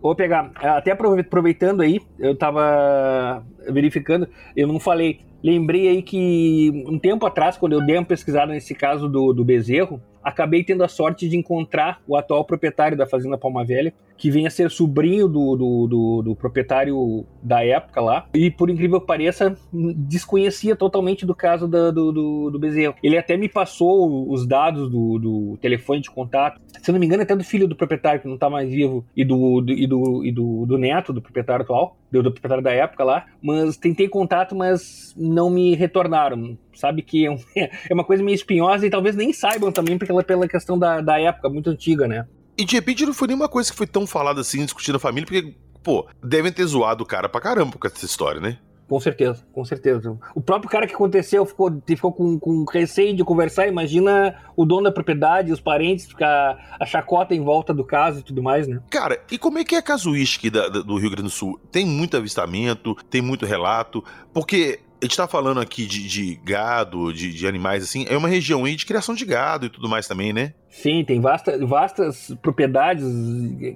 Vou pegar, até aproveitando aí, eu tava verificando, eu não falei, lembrei aí que um tempo atrás, quando eu dei uma pesquisada nesse caso do, do bezerro, acabei tendo a sorte de encontrar o atual proprietário da Fazenda Palma Velha, que vem a ser sobrinho do, do, do, do, proprietário da época lá. E por incrível que pareça, desconhecia totalmente do caso do, do, do bezerro. Ele até me passou os dados do, do telefone de contato. Se não me engano, até do filho do proprietário, que não está mais vivo, e do, do, e do, e do, do neto do proprietário atual, do, do proprietário da época lá. Mas tentei contato, mas não me retornaram sabe que é, é, uma coisa meio espinhosa e talvez nem saibam também, porque ela é pela questão da, da época, muito antiga, né? E de repente não foi nenhuma coisa que foi tão falada assim, discutida na família, porque, pô, devem ter zoado o cara pra caramba com essa história, né? Com certeza, com certeza. O próprio cara que aconteceu ficou, ficou com, com receio de conversar. Imagina o dono da propriedade, os parentes, ficar a chacota em volta do caso e tudo mais, né? Cara, e como é que é a casuística da, da, do Rio Grande do Sul? Tem muito avistamento, tem muito relato, porque a gente tá falando aqui de, de gado, de, de, animais, assim, é uma região aí de criação de gado e tudo mais também, né? Sim, tem vasta, vastas propriedades,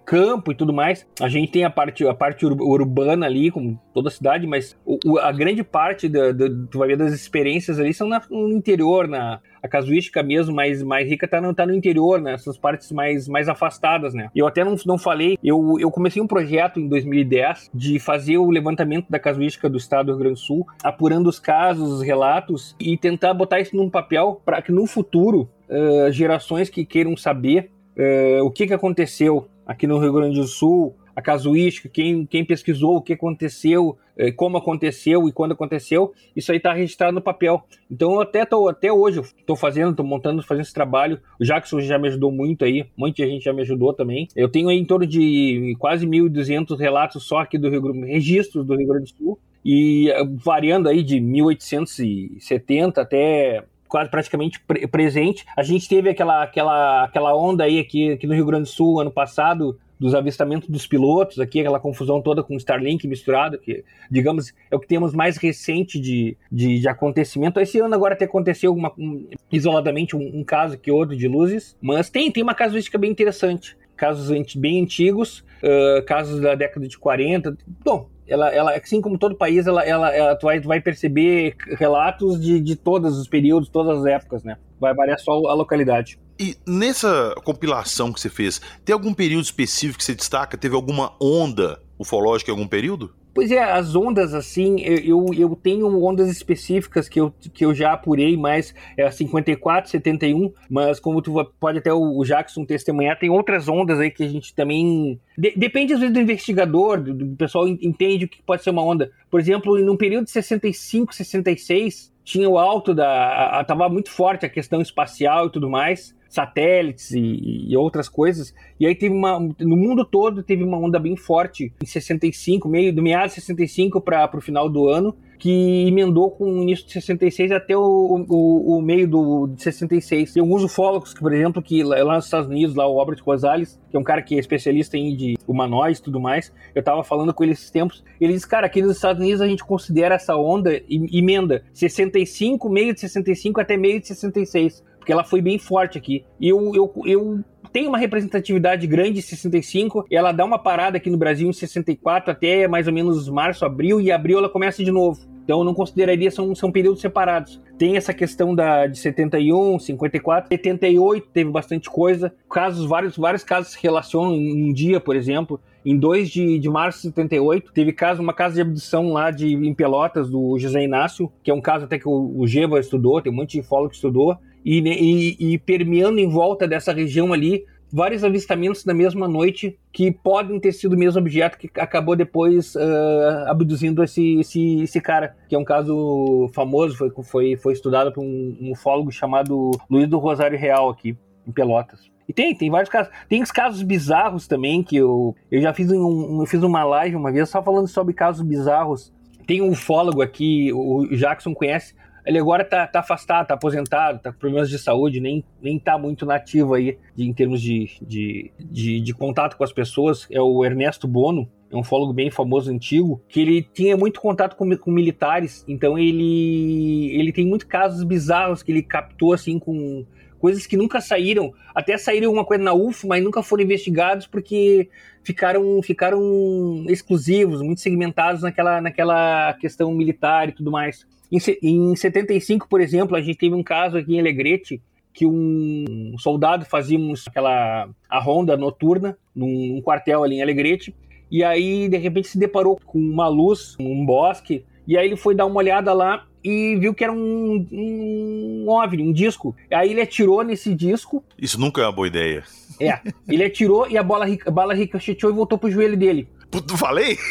campo e tudo mais. A gente tem a parte, a parte urbana ali, como toda a cidade, mas o, a grande parte da, da, tu vai ver das experiências ali são na, no interior, na a casuística mesmo mais, mais rica tá no, tá no interior, nessas né? partes mais, mais afastadas, né? Eu até não, não falei, eu, eu comecei um projeto em 2010 de fazer o levantamento da casuística do estado do Rio Grande do Sul, apurando os casos, os relatos e tentar botar isso num papel para que no futuro uh, gerações que queiram saber uh, o que, que aconteceu aqui no Rio Grande do Sul, a casuística, quem, quem pesquisou o que aconteceu, eh, como aconteceu e quando aconteceu, isso aí está registrado no papel. Então até, tô, até hoje estou fazendo, estou montando, fazendo esse trabalho. O Jackson já me ajudou muito aí, muita gente já me ajudou também. Eu tenho aí em torno de quase 1.200 relatos só aqui do Rio Grande, registros do Rio Grande do Sul, e variando aí de 1870 até quase praticamente pre presente. A gente teve aquela, aquela, aquela onda aí aqui, aqui no Rio Grande do Sul ano passado dos avistamentos dos pilotos aqui, aquela confusão toda com Starlink misturado, que, digamos, é o que temos mais recente de, de, de acontecimento. Esse ano agora até aconteceu uma, um, isoladamente um, um, caso que outro de luzes, mas tem, tem uma casuística bem interessante. Casos bem antigos, uh, casos da década de 40. Bom, ela, ela, assim como todo país, ela, ela, ela tu, vai, tu vai perceber relatos de, de todos os períodos, todas as épocas, né? Vai variar só a localidade. E nessa compilação que você fez, tem algum período específico que você destaca? Teve alguma onda ufológica em algum período? Pois é, as ondas, assim, eu, eu tenho ondas específicas que eu, que eu já apurei, mas é a 54, 71, mas como tu pode até o Jackson testemunhar, tem outras ondas aí que a gente também. De, depende às vezes do investigador, do, do pessoal entende o que pode ser uma onda. Por exemplo, num período de 65, 66, tinha o alto da. A, a, tava muito forte a questão espacial e tudo mais. Satélites e, e, outras coisas. E aí teve uma. No mundo todo teve uma onda bem forte em 65, meio do meados de 65 para o final do ano que emendou com o início de 66 até o, o, o meio do, de 66. Tem alguns ufólogos, que, por exemplo, que lá nos Estados Unidos, lá o Robert Rosales, que é um cara que é especialista em de humanoides e tudo mais, eu tava falando com ele esses tempos, ele disse, cara, aqui nos Estados Unidos a gente considera essa onda emenda 65, meio de 65 até meio de 66 porque ela foi bem forte aqui. E eu, eu, eu tenho uma representatividade grande em 65, ela dá uma parada aqui no Brasil em 64 até mais ou menos março, abril, e abril ela começa de novo. Então eu não consideraria, são, são períodos separados. Tem essa questão da, de 71, 54, 78 teve bastante coisa. Casos, vários, vários casos se relacionam em um dia, por exemplo. Em 2 de, de março de 78, teve caso, uma casa de abdução lá de, em Pelotas, do José Inácio, que é um caso até que o, o Geva estudou, tem um monte de fólogo que estudou. E, e, e permeando em volta dessa região ali, vários avistamentos na mesma noite que podem ter sido o mesmo objeto que acabou depois uh, abduzindo esse, esse, esse cara, que é um caso famoso, foi, foi, foi estudado por um, um ufólogo chamado Luiz do Rosário Real aqui, em Pelotas. E tem, tem vários casos. Tem os casos bizarros também, que eu, eu já fiz, um, eu fiz uma live uma vez só falando sobre casos bizarros. Tem um ufólogo aqui, o Jackson conhece, ele agora tá, tá afastado, tá aposentado, tá com problemas de saúde, nem, nem tá muito nativo aí de, em termos de, de, de, de contato com as pessoas. É o Ernesto Bono, é um fólogo bem famoso, antigo, que ele tinha muito contato com, com militares, então ele, ele tem muitos casos bizarros que ele captou, assim, com coisas que nunca saíram, até saíram uma coisa na UFO, mas nunca foram investigados porque ficaram, ficaram exclusivos, muito segmentados naquela, naquela questão militar e tudo mais. Em, em 75, por exemplo, a gente teve um caso aqui em Alegrete que um soldado fazia aquela a ronda noturna num, num quartel ali em Alegrete e aí de repente se deparou com uma luz, um bosque e aí ele foi dar uma olhada lá e viu que era um, um OVNI, um disco. Aí ele atirou nesse disco. Isso nunca é uma boa ideia. É, ele atirou e a bola, a bala ricocheteou e voltou pro joelho dele. Puto, falei?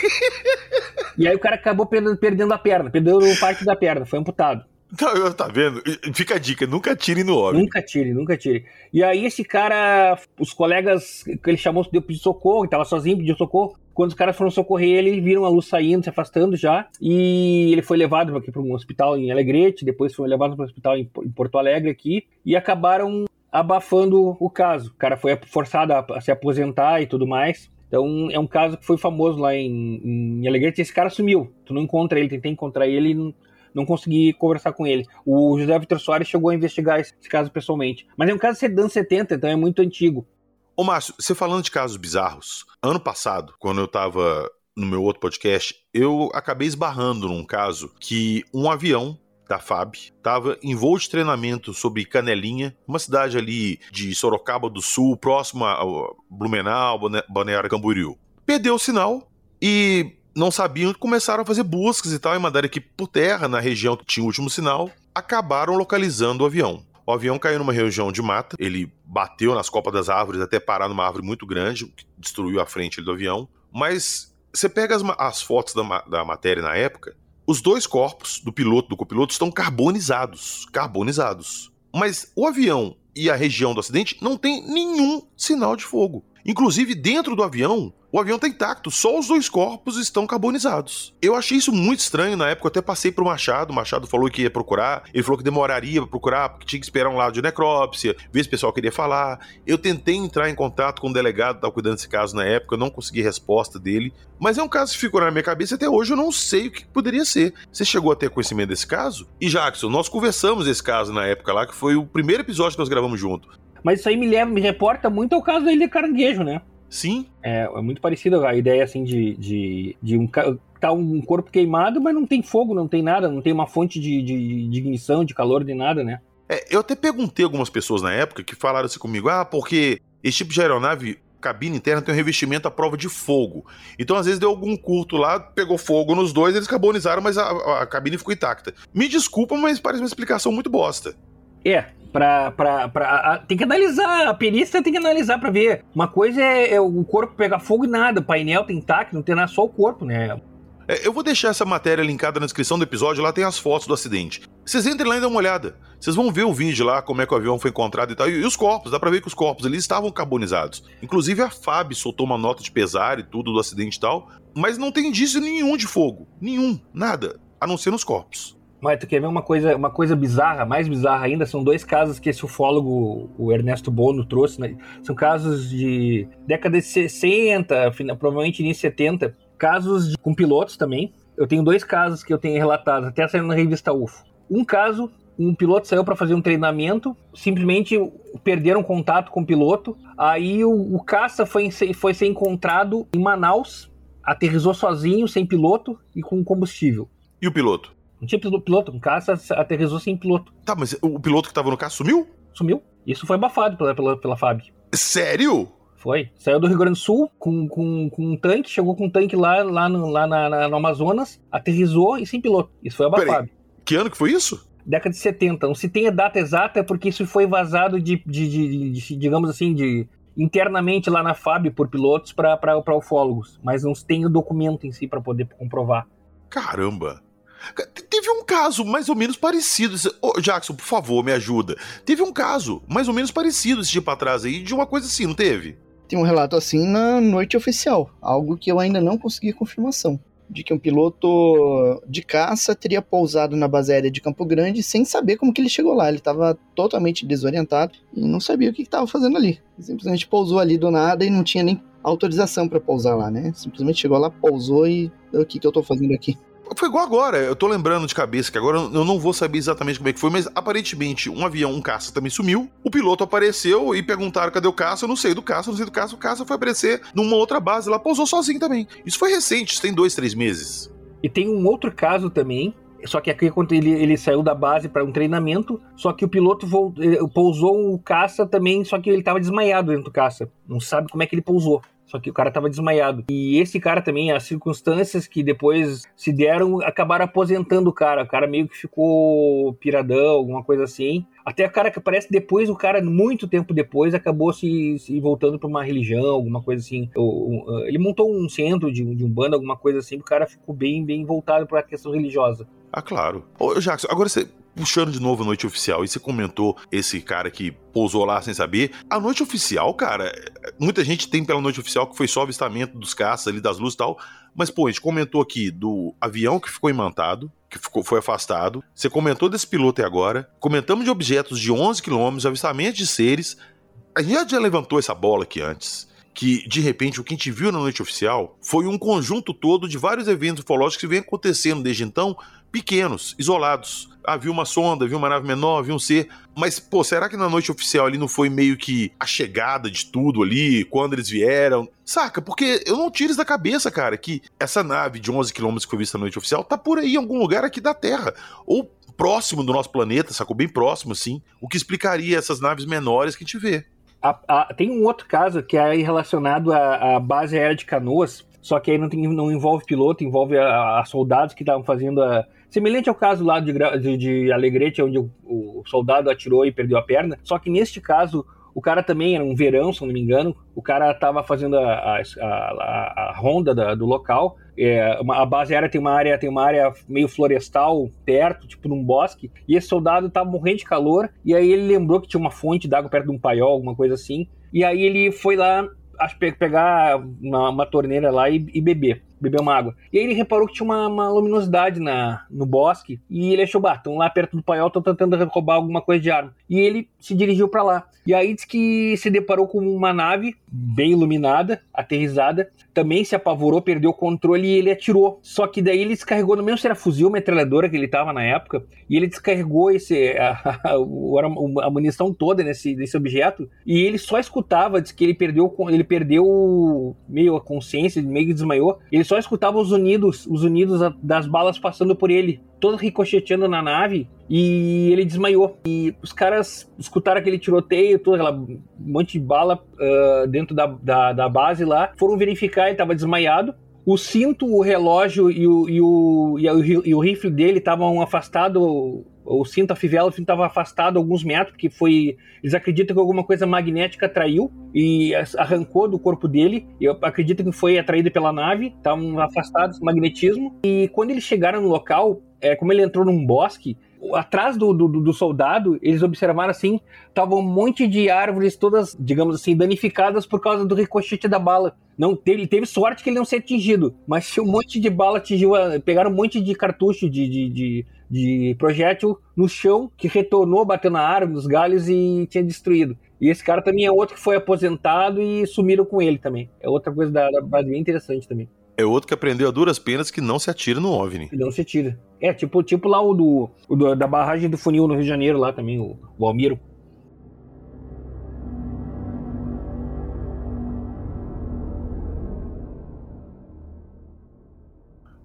E aí o cara acabou perdendo, perdendo a perna, perdeu parte da perna, foi amputado. Tá, tá vendo? Fica a dica, nunca tire no homem. Nunca tire, nunca tire. E aí esse cara, os colegas que ele chamou, deu pedir socorro, ele tava sozinho, pediu socorro. Quando os caras foram socorrer ele, viram a luz saindo, se afastando já. E ele foi levado aqui para um hospital em Alegrete, depois foi levado para um hospital em Porto Alegre aqui. E acabaram abafando o caso. O cara foi forçado a se aposentar e tudo mais. Então é um caso que foi famoso lá em, em Alegrete. Esse cara sumiu. Tu não encontra ele, tentei encontrar ele e não, não consegui conversar com ele. O José Vitor Soares chegou a investigar esse, esse caso pessoalmente. Mas é um caso dos anos 70, então é muito antigo. Ô Márcio, você falando de casos bizarros, ano passado, quando eu tava no meu outro podcast, eu acabei esbarrando num caso que um avião da FAB, estava em voo de treinamento sobre Canelinha, uma cidade ali de Sorocaba do Sul, próxima a Blumenau, Balneário Camboriú. Perdeu o sinal e não sabiam, começaram a fazer buscas e tal, e mandaram equipe por terra na região que tinha o último sinal, acabaram localizando o avião. O avião caiu numa região de mata, ele bateu nas copas das árvores até parar numa árvore muito grande, que destruiu a frente do avião. Mas você pega as, as fotos da, da matéria na época, os dois corpos, do piloto e do copiloto, estão carbonizados. Carbonizados. Mas o avião e a região do acidente não tem nenhum sinal de fogo. Inclusive, dentro do avião, o avião tá intacto, só os dois corpos estão carbonizados. Eu achei isso muito estranho na época, eu até passei pro Machado, o Machado falou que ia procurar, ele falou que demoraria pra procurar, porque tinha que esperar um lado de necrópsia, ver se o pessoal queria falar. Eu tentei entrar em contato com o delegado que estava cuidando desse caso na época, eu não consegui resposta dele, mas é um caso que ficou na minha cabeça até hoje eu não sei o que poderia ser. Você chegou a ter conhecimento desse caso? E Jackson, nós conversamos desse caso na época lá, que foi o primeiro episódio que nós gravamos junto. Mas isso aí me leva, me reporta muito ao caso da Ilha Caranguejo, né? Sim. É, é muito parecido a ideia assim de, de, de um tá um corpo queimado, mas não tem fogo, não tem nada, não tem uma fonte de, de, de ignição, de calor, de nada, né? É, eu até perguntei algumas pessoas na época que falaram assim comigo: ah, porque esse tipo de aeronave, cabine interna, tem um revestimento à prova de fogo. Então, às vezes, deu algum curto lá, pegou fogo nos dois, eles carbonizaram, mas a, a cabine ficou intacta. Me desculpa, mas parece uma explicação muito bosta. É, pra, pra, pra, tem que analisar, a perícia tem que analisar para ver. Uma coisa é, é, o corpo pegar fogo e nada, o painel tem intacto, não tem nada, só o corpo, né? É, eu vou deixar essa matéria linkada na descrição do episódio, lá tem as fotos do acidente. Vocês entrem lá e dão uma olhada. Vocês vão ver o vídeo lá, como é que o avião foi encontrado e tal. E os corpos, dá pra ver que os corpos ali estavam carbonizados. Inclusive a FAB soltou uma nota de pesar e tudo do acidente e tal, mas não tem indício nenhum de fogo. Nenhum, nada. A não ser nos corpos. Mas tu quer ver uma coisa, uma coisa bizarra, mais bizarra ainda? São dois casos que esse ufólogo, o Ernesto Bono, trouxe. Né? São casos de década de 60, provavelmente início 70. Casos de, com pilotos também. Eu tenho dois casos que eu tenho relatado, até saindo na revista UFO. Um caso, um piloto saiu para fazer um treinamento, simplesmente perderam contato com o piloto. Aí o, o caça foi, foi ser encontrado em Manaus, aterrizou sozinho, sem piloto e com combustível. E o piloto? Não tinha piloto, um caça aterrizou sem piloto. Tá, mas o piloto que tava no caça sumiu? Sumiu. Isso foi abafado pela, pela, pela FAB. Sério? Foi. Saiu do Rio Grande do Sul com, com, com um tanque, chegou com um tanque lá, lá, no, lá na, na, no Amazonas, aterrizou e sem piloto. Isso foi abafado. Peraí, que ano que foi isso? Década de 70. Não se tem a data exata é porque isso foi vazado de, de, de, de digamos assim, de internamente lá na FAB por pilotos para ufólogos, mas não se tem o documento em si para poder comprovar. Caramba! Teve um caso mais ou menos parecido. Ô, Jackson, por favor, me ajuda. Teve um caso mais ou menos parecido esse tipo atrás aí, de uma coisa assim, não teve? Tem um relato assim na noite oficial, algo que eu ainda não consegui confirmação. De que um piloto de caça teria pousado na base aérea de Campo Grande sem saber como que ele chegou lá. Ele estava totalmente desorientado e não sabia o que estava fazendo ali. Simplesmente pousou ali do nada e não tinha nem autorização para pousar lá, né? Simplesmente chegou lá, pousou e o que, que eu estou fazendo aqui? Foi igual agora, eu tô lembrando de cabeça que agora eu não vou saber exatamente como é que foi, mas aparentemente um avião, um caça também sumiu. O piloto apareceu e perguntaram cadê o caça. Eu não sei do caça, não sei do caça. O caça foi aparecer numa outra base lá, pousou sozinho também. Isso foi recente, isso tem dois, três meses. E tem um outro caso também só que aqui ele, ele saiu da base para um treinamento, só que o piloto eh, pousou o caça também, só que ele estava desmaiado dentro do caça. Não sabe como é que ele pousou. Só que o cara tava desmaiado. E esse cara também, as circunstâncias que depois se deram, acabaram aposentando o cara. O cara meio que ficou piradão, alguma coisa assim. Até o cara que aparece depois, o cara, muito tempo depois, acabou se, se voltando para uma religião, alguma coisa assim. Ele montou um centro de, de um bando, alguma coisa assim, o cara ficou bem, bem voltado para a questão religiosa. Ah, claro. Ô, Jackson, agora você puxando de novo a noite oficial, e você comentou esse cara que pousou lá sem saber. A noite oficial, cara, muita gente tem pela noite oficial que foi só avistamento dos caças ali, das luzes e tal. Mas, pô, a gente comentou aqui do avião que ficou imantado, que ficou, foi afastado. Você comentou desse piloto aí agora. Comentamos de objetos de 11 quilômetros, avistamento de seres. A gente já levantou essa bola aqui antes que, de repente, o que a gente viu na noite oficial foi um conjunto todo de vários eventos ufológicos que vem acontecendo desde então, pequenos, isolados. Havia uma sonda, havia uma nave menor, havia um ser. Mas, pô, será que na noite oficial ali não foi meio que a chegada de tudo ali, quando eles vieram? Saca? Porque eu não tiro isso da cabeça, cara, que essa nave de 11 km que foi vista na noite oficial tá por aí em algum lugar aqui da Terra. Ou próximo do nosso planeta, sacou? Bem próximo, assim. O que explicaria essas naves menores que a gente vê. A, a, tem um outro caso que é relacionado à, à base aérea de Canoas, só que aí não, tem, não envolve piloto, envolve a, a soldados que estavam fazendo a. Semelhante ao caso lá de, de, de Alegrete, onde o, o, soldado atirou e perdeu a perna. Só que neste caso, o cara também era um verão, se não me engano. O cara estava fazendo a, a, a, a ronda da, do local. É, uma, a base aérea tem uma área tem uma área meio florestal perto, tipo num bosque. E esse soldado estava morrendo de calor. E aí ele lembrou que tinha uma fonte d'água perto de um paiol, alguma coisa assim. E aí ele foi lá acho pegar uma, uma torneira lá e, e, beber, beber uma água. E aí ele reparou que tinha uma, uma luminosidade na, no bosque e ele achou, bah, estão lá perto do paiol, estão tentando roubar alguma coisa de arma. E ele se dirigiu para lá. E aí diz que se deparou com uma nave bem iluminada, aterrizada, também se apavorou, perdeu o controle e ele atirou. Só que daí ele descarregou, no mesmo se era fuzil, metralhadora que ele tava na época, e ele descarregou esse, a, a, a, munição toda nesse, nesse objeto, e ele só escutava, diz que ele perdeu, ele perdeu meio a consciência, meio desmaiou, ele só escutava os unidos, os unidos das balas passando por ele, todos ricocheteando na nave, e ele desmaiou. E os caras escutaram aquele tiroteio, todo aquela monte de bala uh, dentro da, da, da, base lá, foram verificar, ele estava desmaiado. O cinto, o relógio e o, e o, e o, e o rifle dele estavam afastados. O cinto, a fivela, o cinto estava afastado alguns metros, porque foi. Eles acreditam que alguma coisa magnética atraiu e arrancou do corpo dele. Eu acredito que foi atraído pela nave, estavam afastados, magnetismo. E quando eles chegaram no local, é, como ele entrou num bosque, atrás do, do, do, soldado, eles observaram assim, tava um monte de árvores todas, digamos assim, danificadas por causa do ricochete da bala. Não teve, teve sorte que ele não ser atingido, mas um monte de bala atingiu, pegaram um monte de cartucho de, de, de, de projétil no chão que retornou, bateu na árvore, nos galhos e tinha destruído. E esse cara também é outro que foi aposentado e sumiram com ele também. É outra coisa da, da base bem interessante também. É outro que aprendeu a duras penas que não se atira no OVNI. Não se atira. É, tipo, tipo lá o, do, o do, da barragem do funil no Rio de Janeiro, lá também, o, o Almiro.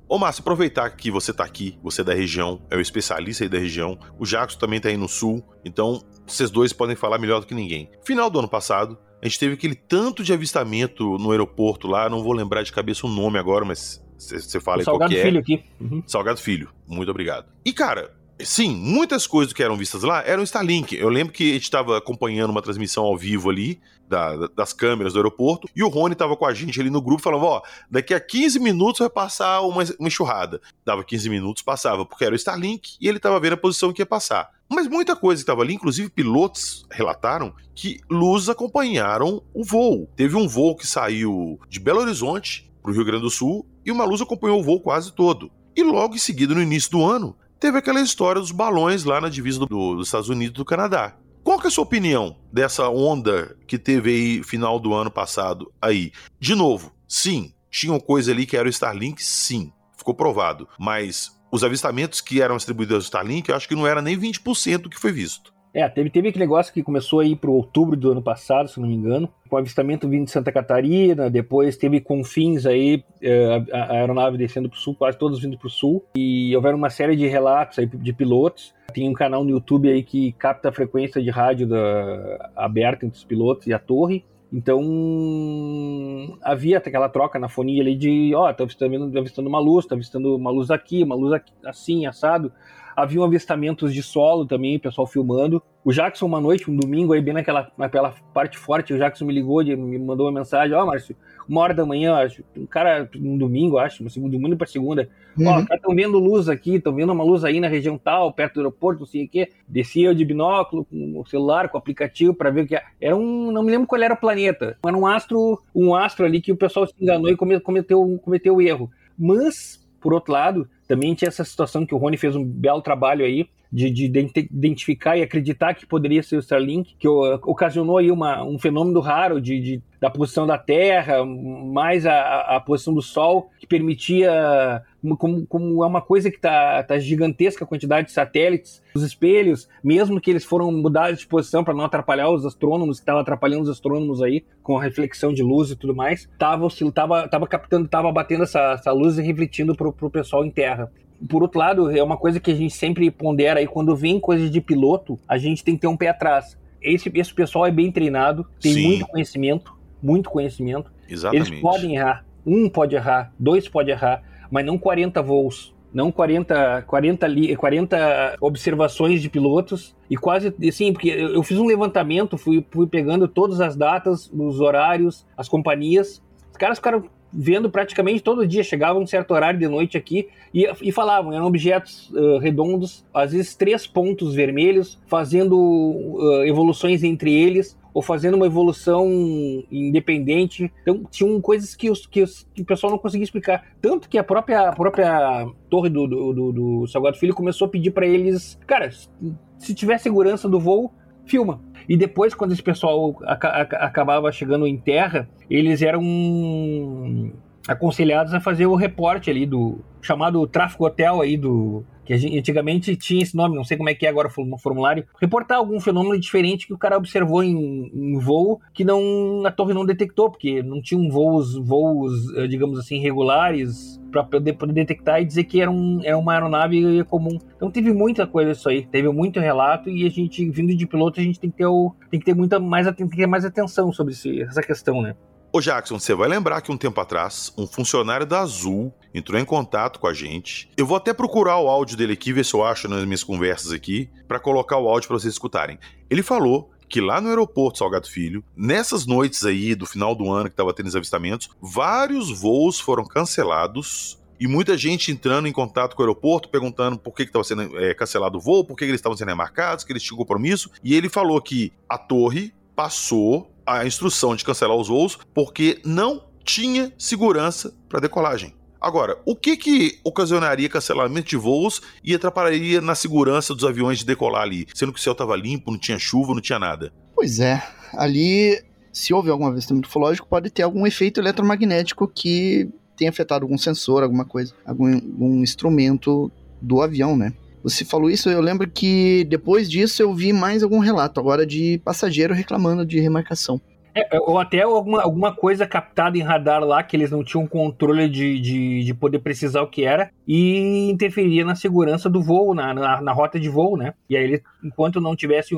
Ô Márcio, aproveitar que você tá aqui, você é da região, é o especialista aí da região, o Jackson também tá aí no sul, então vocês dois podem falar melhor do que ninguém. Final do ano passado, a gente teve aquele tanto de avistamento no aeroporto lá, não vou lembrar de cabeça o nome agora, mas você fala o aí Salgado qual é. Filho aqui. Uhum. Salgado Filho, muito obrigado. E cara, sim, muitas coisas que eram vistas lá eram Starlink. Eu lembro que a gente estava acompanhando uma transmissão ao vivo ali, da, das câmeras do aeroporto, e o Rony estava com a gente ali no grupo falando: ó, daqui a 15 minutos vai passar uma, uma enxurrada. Dava 15 minutos, passava, porque era o Starlink e ele estava vendo a posição que ia passar. Mas muita coisa que estava ali, inclusive pilotos relataram que luzes acompanharam o voo. Teve um voo que saiu de Belo Horizonte para o Rio Grande do Sul e uma luz acompanhou o voo quase todo. E logo em seguida, no início do ano, teve aquela história dos balões lá na divisa do, do, dos Estados Unidos e do Canadá. Qual que é a sua opinião dessa onda que teve aí final do ano passado aí? De novo, sim, tinham coisa ali que era o Starlink, sim, ficou provado. Mas os avistamentos que eram distribuídos ao Starlink, eu acho que não era nem 20% do que foi visto. É, teve, teve aquele negócio que começou aí pro outubro do ano passado, se não me engano, com avistamento vindo de Santa Catarina, depois teve confins aí, é, a, a aeronave descendo pro sul, quase todos vindo pro sul, e houveram uma série de relatos aí de pilotos. Tem um canal no YouTube aí que capta a frequência de rádio da, aberta entre os pilotos e a torre. Então havia aquela troca na fonia ali de, ó, oh, tá avistando, avistando uma luz, tá avistando uma luz aqui, uma luz aqui, assim, assado. Havia avistamentos de solo também, o pessoal filmando. O Jackson, uma noite, um domingo, aí bem naquela, naquela parte forte, o Jackson me ligou, me mandou uma mensagem: Ó, oh, Márcio, uma hora da manhã, acho, um cara, um domingo, acho, um segundo domingo para segunda. Uhum. Ó, estão vendo luz aqui, estão vendo uma luz aí na região tal, perto do aeroporto, não sei o quê. Descia eu de binóculo, com o celular, com o aplicativo, para ver o que era. Era um, não me lembro qual era o planeta. Era um astro, um astro ali que o pessoal se enganou e cometeu, cometeu o erro. Mas, por outro lado, também tinha essa situação que o Rony fez um belo trabalho aí de, de, identificar e acreditar que poderia ser o Starlink, que ocasionou aí uma, um fenômeno raro de, de da posição da Terra, mais a, a posição do Sol, que permitia, como, como é uma coisa que está tá gigantesca a quantidade de satélites, os espelhos, mesmo que eles foram mudados de posição para não atrapalhar os astrônomos, que estavam atrapalhando os astrônomos aí, com a reflexão de luz e tudo mais, estava tava, tava captando, estava batendo essa, essa luz e refletindo para o pessoal em Terra por outro lado, é uma coisa que a gente sempre pondera aí, quando vem coisas de piloto, a gente tem que ter um pé atrás. Esse, esse pessoal é bem treinado, tem Sim. muito conhecimento, muito conhecimento. Exatamente. Eles podem errar, um pode errar, dois pode errar, mas não 40 voos, não 40, 40, 40 observações de pilotos e quase assim, porque eu fiz um levantamento, fui, fui pegando todas as datas, os horários, as companhias. Os caras ficaram vendo praticamente todo dia, chegavam um certo horário de noite aqui e, e falavam, eram objetos uh, redondos, às vezes três pontos vermelhos, fazendo uh, evoluções entre eles, ou fazendo uma evolução independente. Então, tinham coisas que, os, que, os, que o pessoal não conseguia explicar. Tanto que a própria, a própria torre do, do, do, do Salgado Filho começou a pedir para eles, cara, se tiver segurança do voo, filma. E depois, quando esse pessoal acabava chegando em terra, eles eram aconselhados a fazer o reporte ali do chamado tráfico hotel aí do que antigamente tinha esse nome, não sei como é que é agora o formulário, reportar algum fenômeno diferente que o cara observou em, em voo que não a torre não detectou, porque não tinham voos, voos, eh, digamos assim, regulares para poder, poder, detectar e dizer que era, um, era uma aeronave comum. Então teve muita coisa isso aí, teve muito relato e a gente, vindo de piloto, a gente tem que ter, o, tem que ter muita mais, tem que ter mais atenção sobre esse, essa questão, né? Ô Jackson, você vai lembrar que um tempo atrás, um funcionário da Azul entrou em contato com a gente. Eu vou até procurar o áudio dele aqui, ver se eu acho nas minhas conversas aqui, para colocar o áudio para vocês escutarem. Ele falou que lá no aeroporto Salgado Filho, nessas noites aí do final do ano que estava tendo os avistamentos, vários voos foram cancelados e muita gente entrando em contato com o aeroporto, perguntando por que estava sendo é, cancelado o voo, por que, que eles estavam sendo remarcados, que eles tinham compromisso. E ele falou que a torre passou a instrução de cancelar os voos porque não tinha segurança para decolagem. Agora, o que que ocasionaria cancelamento de voos e atrapalharia na segurança dos aviões de decolar ali, sendo que o céu estava limpo, não tinha chuva, não tinha nada? Pois é, ali, se houve algum avistamento ufológico, pode ter algum efeito eletromagnético que tenha afetado algum sensor, alguma coisa, algum, algum instrumento do avião, né? Você falou isso, eu lembro que depois disso eu vi mais algum relato agora de passageiro reclamando de remarcação. É, ou até alguma, alguma coisa captada em radar lá que eles não tinham controle de, de, de poder precisar o que era e interferia na segurança do voo, na, na, na rota de voo, né? E aí, ele, enquanto não tivesse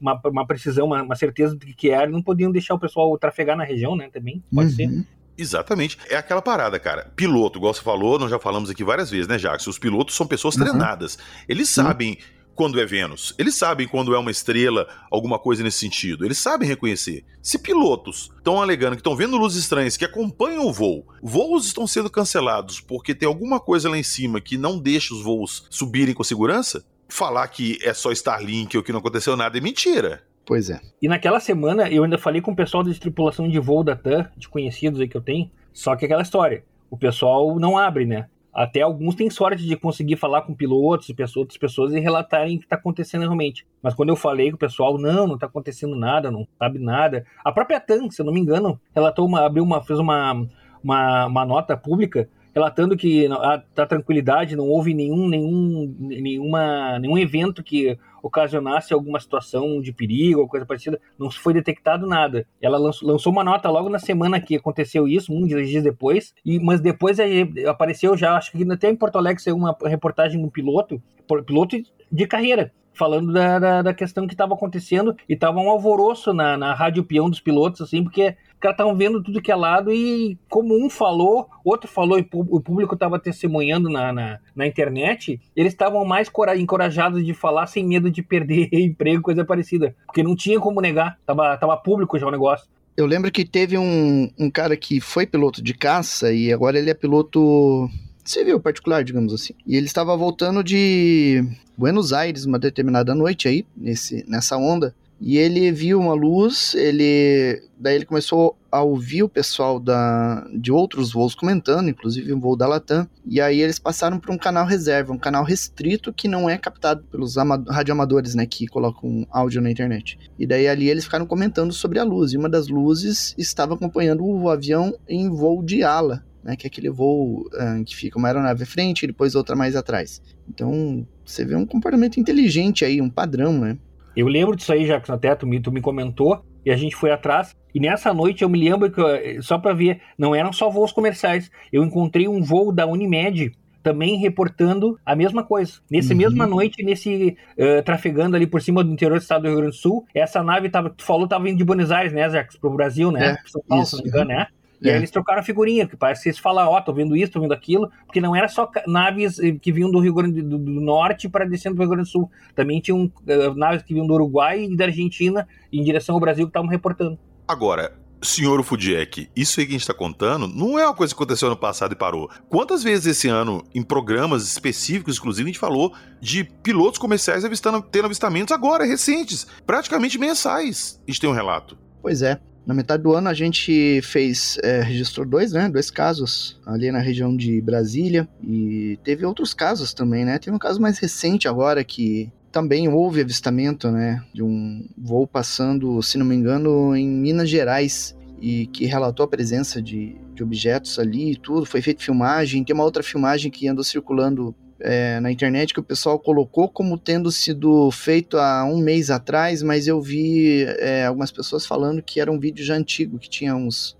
uma, uma precisão, uma, uma, certeza do que era, não podiam deixar o pessoal trafegar na região, né? Também pode uhum. ser. Exatamente. É aquela parada, cara. Piloto, igual você falou, nós já falamos aqui várias vezes, né, Jacques? Os pilotos são pessoas uhum. treinadas. Eles sabem quando é Vênus. Eles sabem quando é uma estrela, alguma coisa nesse sentido. Eles sabem reconhecer. Se pilotos estão alegando que estão vendo luzes estranhas que acompanham o voo, voos estão sendo cancelados porque tem alguma coisa lá em cima que não deixa os voos subirem com segurança, falar que é só Starlink ou que não aconteceu nada é mentira. Pois é. E naquela semana eu ainda falei com o pessoal da tripulação de voo da TAM, de conhecidos aí que eu tenho, só que aquela história. O pessoal não abre, né? Até alguns têm sorte de conseguir falar com pilotos e outras pessoas e relatarem o que está acontecendo realmente. Mas quando eu falei com o pessoal, não, não está acontecendo nada, não sabe nada. A própria TAN, se eu não me engano, relatou uma, abriu uma, fez uma, uma, uma nota pública relatando que a, a tranquilidade não houve nenhum, nenhum, nenhuma, nenhum evento que ocasionasse alguma situação de perigo ou coisa parecida, não foi detectado nada. Ela lançou, lançou uma nota logo na semana que aconteceu isso, um dias depois, e, mas depois apareceu já, acho que até em Porto Alegre saiu uma reportagem de um piloto, piloto de carreira, falando da, da, da questão que estava acontecendo e tava um alvoroço na, na rádio peão dos pilotos, assim, porque caras estavam vendo tudo que é lado e como um falou, outro falou e o público estava testemunhando na, na, na, internet, eles estavam mais encorajados de falar sem medo de perder emprego, coisa parecida, porque não tinha como negar, tava, tava público já o negócio. Eu lembro que teve um, um cara que foi piloto de caça e agora ele é piloto civil particular, digamos assim. E ele estava voltando de Buenos Aires uma determinada noite aí, nesse, nessa onda. E ele viu uma luz, ele daí ele começou a ouvir o pessoal da, de outros voos comentando, inclusive um voo da Latam, e aí eles passaram para um canal reserva, um canal restrito que não é captado pelos radioamadores, né, que colocam áudio na internet. E daí ali eles ficaram comentando sobre a luz, e uma das luzes estava acompanhando o avião em voo de ala, né, que é aquele voo uh, que fica uma aeronave à frente e depois outra mais atrás. Então, você vê um comportamento inteligente aí, um padrão, né? Eu lembro disso aí, Jacques, até tu me, tu me comentou, e a gente foi atrás. E nessa noite eu me lembro que, só para ver, não eram só voos comerciais. Eu encontrei um voo da Unimed também reportando a mesma coisa. Nessa uhum. mesma noite, nesse uh, trafegando ali por cima do interior do estado do Rio Grande do Sul, essa nave tava, tu falou, tava indo de Buenos Aires, né, Jacques, pro Brasil, né? É, São Paulo, isso, se não me engano, né? E é. aí eles trocaram a figurinha, que parece que eles falaram, ó, oh, tô vendo isso, tô vendo aquilo, porque não era só naves eh, que vinham do Rio Grande do, do Norte para descendo do Rio Grande do Sul. Também tinham uh, naves que vinham do Uruguai e da Argentina em direção ao Brasil que estavam reportando. Agora, Senhor Fudiek, isso aí que a gente está contando não é uma coisa que aconteceu ano passado e parou. Quantas vezes esse ano, em programas específicos, inclusive, a gente falou de pilotos comerciais avistando, tendo avistamentos agora, recentes, praticamente mensais. A gente tem um relato. Pois é. Na metade do ano a gente fez, é, registrou dois, né? Dois casos ali na região de Brasília e teve outros casos também, né? Teve um caso mais recente agora que também houve avistamento, né? De um voo passando, se não me engano, em Minas Gerais e que relatou a presença de, de objetos ali e tudo. Foi feita filmagem. Tem uma outra filmagem que andou circulando é, na internet que o pessoal colocou como tendo sido feito há um mês atrás, mas eu vi é, algumas pessoas falando que era um vídeo já antigo, que tinha uns.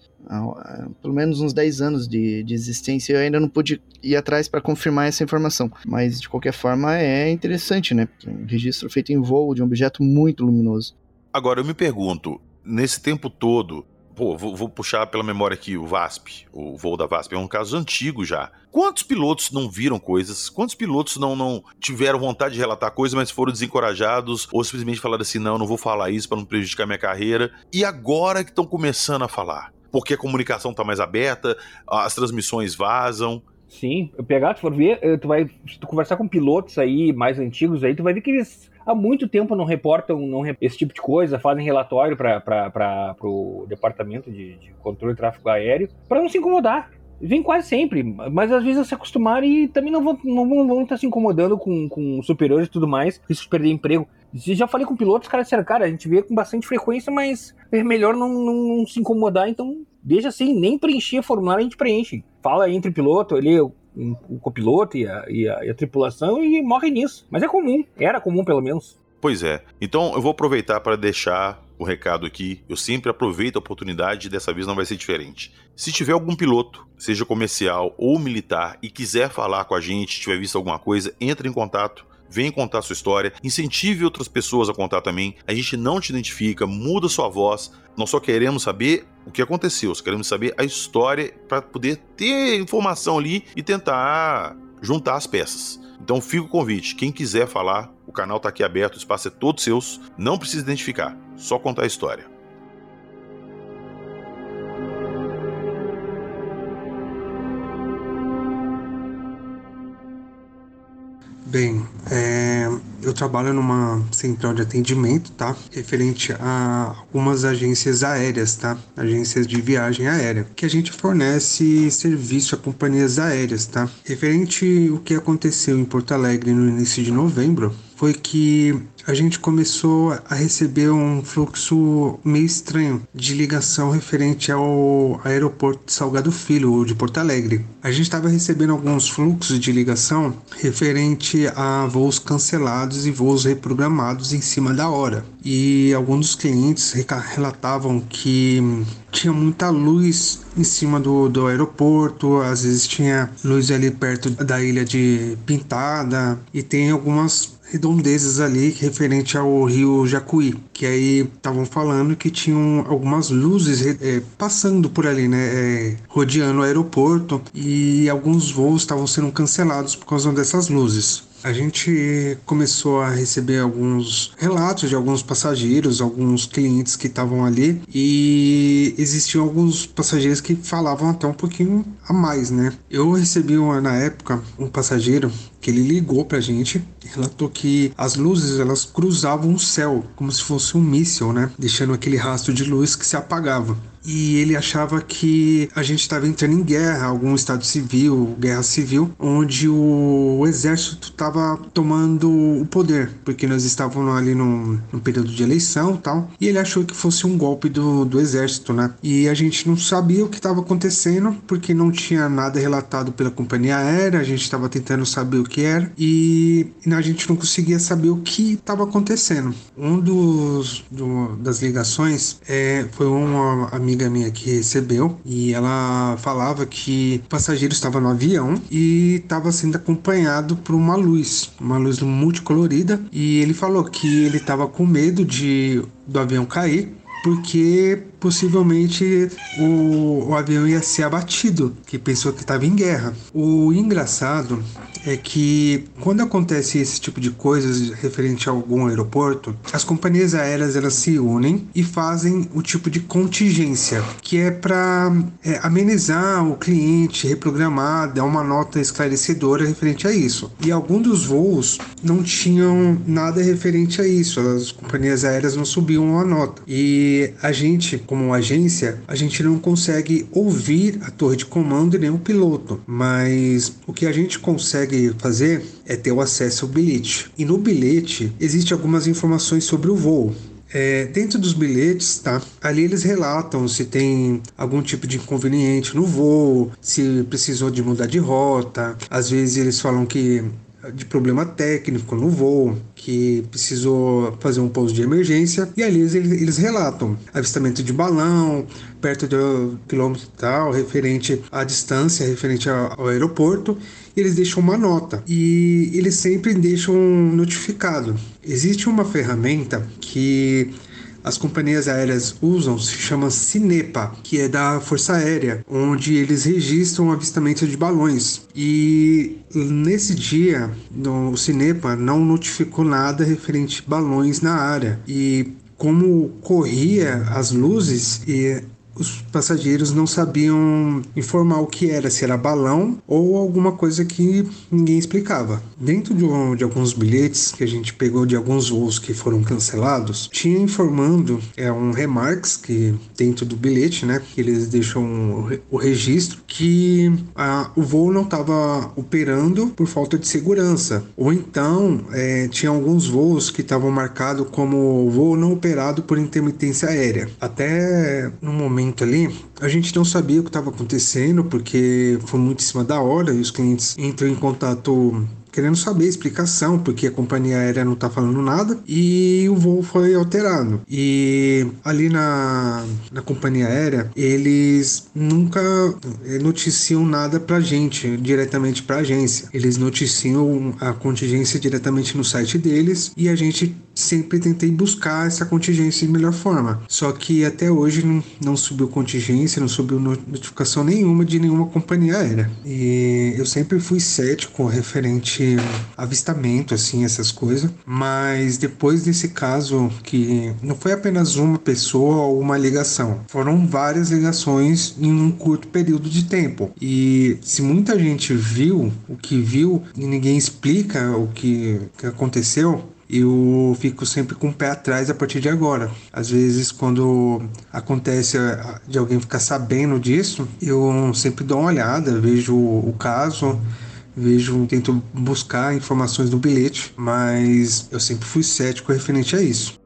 pelo menos uns 10 anos de, de existência, eu ainda não pude ir atrás para confirmar essa informação. Mas de qualquer forma é interessante, né? Um registro feito em voo de um objeto muito luminoso. Agora eu me pergunto, nesse tempo todo, Pô, vou, vou, puxar pela memória aqui o VASP, o voo da VASP, é um caso antigo já. Quantos pilotos não viram coisas? Quantos pilotos não, não tiveram vontade de relatar coisas, mas foram desencorajados ou simplesmente falaram assim: não, não vou falar isso para não prejudicar minha carreira? E agora que estão começando a falar? Porque a comunicação está mais aberta, as transmissões vazam. Sim, pegar, se for ver, eh, tu vai tu conversar com pilotos aí mais antigos aí, tu vai ver que eles há muito tempo não reportam não, esse tipo de coisa, fazem relatório para o departamento de, de controle de tráfego aéreo, para não se incomodar. Vem quase sempre, mas às vezes se acostumar e também não vão, não vão, estar se incomodando com, com superiores e tudo mais, isso perder emprego. Já falei com pilotos, cara, disseram, cara, a gente vê com bastante frequência, mas é melhor não, não, não se incomodar, então deixa assim, nem preencher formulário a gente preenche. Fala entre piloto, ele, o, copiloto e a, e, a, e a tripulação e morre nisso. Mas é comum, era comum pelo menos. Pois é. Então eu vou aproveitar para deixar o recado aqui. Eu sempre aproveito a oportunidade e dessa vez não vai ser diferente. Se tiver algum piloto, seja comercial ou militar, e quiser falar com a gente, tiver visto alguma coisa, entre em contato vem contar sua história, incentive outras pessoas a contar também. A gente não te identifica, muda sua voz. Nós só queremos saber o que aconteceu, só queremos saber a história para poder ter informação ali e tentar juntar as peças. Então fica o convite, quem quiser falar, o canal está aqui aberto, o espaço é todo seu, não precisa identificar, só contar a história. Bem, é, eu trabalho numa central de atendimento, tá? Referente a algumas agências aéreas, tá? Agências de viagem aérea, que a gente fornece serviço a companhias aéreas, tá? Referente o que aconteceu em Porto Alegre no início de novembro, foi que a gente começou a receber um fluxo meio estranho de ligação referente ao aeroporto de Salgado Filho, de Porto Alegre. A gente estava recebendo alguns fluxos de ligação referente a voos cancelados e voos reprogramados em cima da hora. E alguns dos clientes relatavam que tinha muita luz em cima do, do aeroporto, às vezes tinha luz ali perto da ilha de Pintada e tem algumas redondezas ali referente ao rio Jacuí, que aí estavam falando que tinham algumas luzes é, passando por ali, né, é, rodeando o aeroporto e alguns voos estavam sendo cancelados por causa dessas luzes. A gente começou a receber alguns relatos de alguns passageiros, alguns clientes que estavam ali e existiam alguns passageiros que falavam até um pouquinho a mais, né? Eu recebi uma, na época um passageiro que ele ligou pra gente relatou que as luzes elas cruzavam o céu como se fosse um míssil, né? Deixando aquele rastro de luz que se apagava e ele achava que a gente estava entrando em guerra, algum estado civil, guerra civil, onde o, exército estava tomando o poder, porque nós estávamos ali num, num período de eleição tal, e ele achou que fosse um golpe do, do exército, né? E a gente não sabia o que estava acontecendo, porque não tinha nada relatado pela companhia aérea, a gente estava tentando saber o que era, e a gente não conseguia saber o que estava acontecendo. Um dos do, das ligações é, foi uma amiga minha que recebeu e ela falava que o passageiro estava no avião e estava sendo acompanhado por uma luz, uma luz multicolorida e ele falou que ele estava com medo de do avião cair porque possivelmente o, o, avião ia ser abatido, que pensou que estava em guerra. O engraçado é que quando acontece esse tipo de coisas referente a algum aeroporto, as companhias aéreas elas se unem e fazem o tipo de contingência, que é para é, amenizar o cliente, reprogramar, dar uma nota esclarecedora referente a isso. E alguns dos voos não tinham nada referente a isso, as companhias aéreas não subiam a nota. E a gente, como agência, a gente não consegue ouvir a torre de comando nem o piloto, mas o que a gente consegue consegue fazer é ter o acesso ao bilhete. E no bilhete existe algumas informações sobre o voo. É, dentro dos bilhetes, tá? Ali eles relatam se tem algum tipo de inconveniente no voo, se precisou de mudar de rota. Às vezes eles falam que de problema técnico no voo, que precisou fazer um pouso de emergência, e ali eles, eles relatam avistamento de balão, perto do quilômetro tal, referente à distância, referente ao, ao aeroporto, e eles deixam uma nota e eles sempre deixam notificado. Existe uma ferramenta que as companhias aéreas usam se chama Cinepa, que é da Força Aérea, onde eles registram avistamento de balões. E nesse dia, o Cinepa não notificou nada referente a balões na área. E como corria as luzes e os passageiros não sabiam informar o que era, se era balão ou alguma coisa que ninguém explicava. Dentro de, um, de alguns bilhetes que a gente pegou de alguns voos que foram cancelados, tinha informando é um remarks que dentro do bilhete, né, que eles deixam o, registro que a, o voo não estava operando por falta de segurança, ou então é, tinha alguns voos que estavam marcados como voo não operado por intermitência aérea. Até no momento ali, a gente não sabia o que estava acontecendo porque foi muito em cima da hora e os clientes entram em contato querendo saber explicação, porque a companhia aérea não está falando nada e o voo foi alterado. E ali na, na companhia aérea, eles nunca eh, noticiam nada para gente, diretamente para a agência. Eles noticiam a contingência diretamente no site deles e a gente sempre tentei buscar essa contingência de melhor forma. Só que até hoje não subiu contingência, não subiu notificação nenhuma de nenhuma companhia aérea. E eu sempre fui cético referente avistamento, assim, essas coisas. Mas depois desse caso, que não foi apenas uma pessoa ou uma ligação, foram várias ligações em um curto período de tempo. E se muita gente viu o que viu e ninguém explica o que, que aconteceu, eu fico sempre com o pé atrás a partir de agora. Às vezes, quando acontece de alguém ficar sabendo disso, eu sempre dou uma olhada, vejo o caso vejo, tento buscar informações no bilhete, mas eu sempre fui cético referente a isso.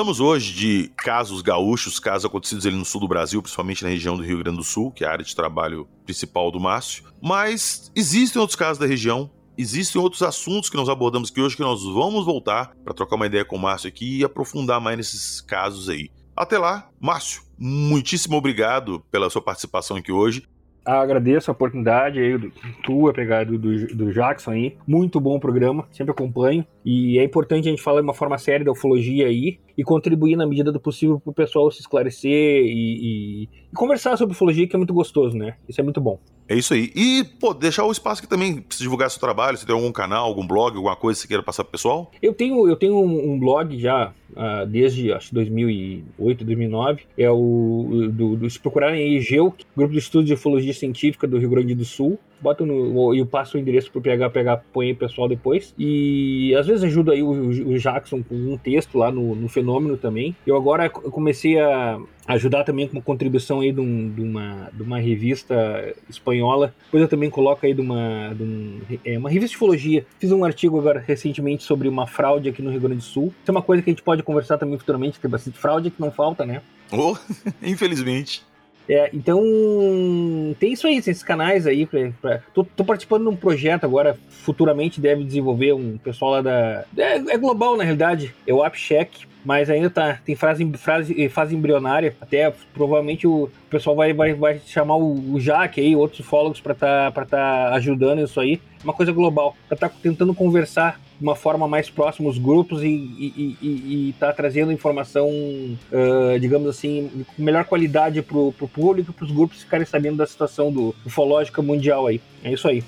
Falamos hoje de casos gaúchos, casos acontecidos ali no sul do Brasil, principalmente na região do Rio Grande do Sul, que é a área de trabalho principal do Márcio. Mas existem outros casos da região, existem outros assuntos que nós abordamos aqui hoje que nós vamos voltar para trocar uma ideia com o Márcio aqui e aprofundar mais nesses casos aí. Até lá, Márcio, muitíssimo obrigado pela sua participação aqui hoje agradeço a oportunidade aí do tua pegada do, do Jackson aí. Muito bom programa, sempre acompanho. E é importante a gente falar de uma forma séria da ufologia aí e contribuir na medida do possível para o pessoal se esclarecer e, e, e, conversar sobre ufologia, que é muito gostoso, né? Isso é muito bom. É isso aí. E, pô, deixar o espaço que também precisa divulgar seu trabalho. Se tem algum canal, algum blog, alguma coisa que você queira passar pro pessoal? Eu tenho, eu tenho um, um blog já uh, desde, acho 2008, 2009. É o, do, do se procurarem aí, GEUC, Grupo de Estudos de Ufologia Científica do Rio Grande do Sul bota no. E eu passo o endereço pro PH pegar, põe o pessoal depois. E às vezes ajuda aí o, o Jackson com um texto lá no, no Fenômeno também. Eu agora comecei a ajudar também com uma contribuição aí de, um, de, uma, de uma revista espanhola. Depois eu também coloco aí de uma, de um, é, uma revista de ufologia. Fiz um artigo agora recentemente sobre uma fraude aqui no Rio Grande do Sul. Isso é uma coisa que a gente pode conversar também futuramente, tem bastante fraude que não falta, né? Oh, infelizmente. É, então, tem isso aí, esses canais aí. Pra, pra tô, tô, participando de um projeto agora, futuramente deve desenvolver um pessoal lá da. É, é global, na realidade. É o AppCheck, mas ainda tá, tem fase, fase, fase embrionária. Até provavelmente o pessoal vai, vai, vai chamar o, o Jaque aí, outros ufólogos, para estar tá, tá ajudando isso aí. Uma coisa global, para estar tá tentando conversar de uma forma mais próxima os grupos e, e, e, e tá trazendo informação, uh, digamos assim, com melhor qualidade para o público e para os grupos ficarem sabendo da situação do ufológica mundial aí. É isso aí.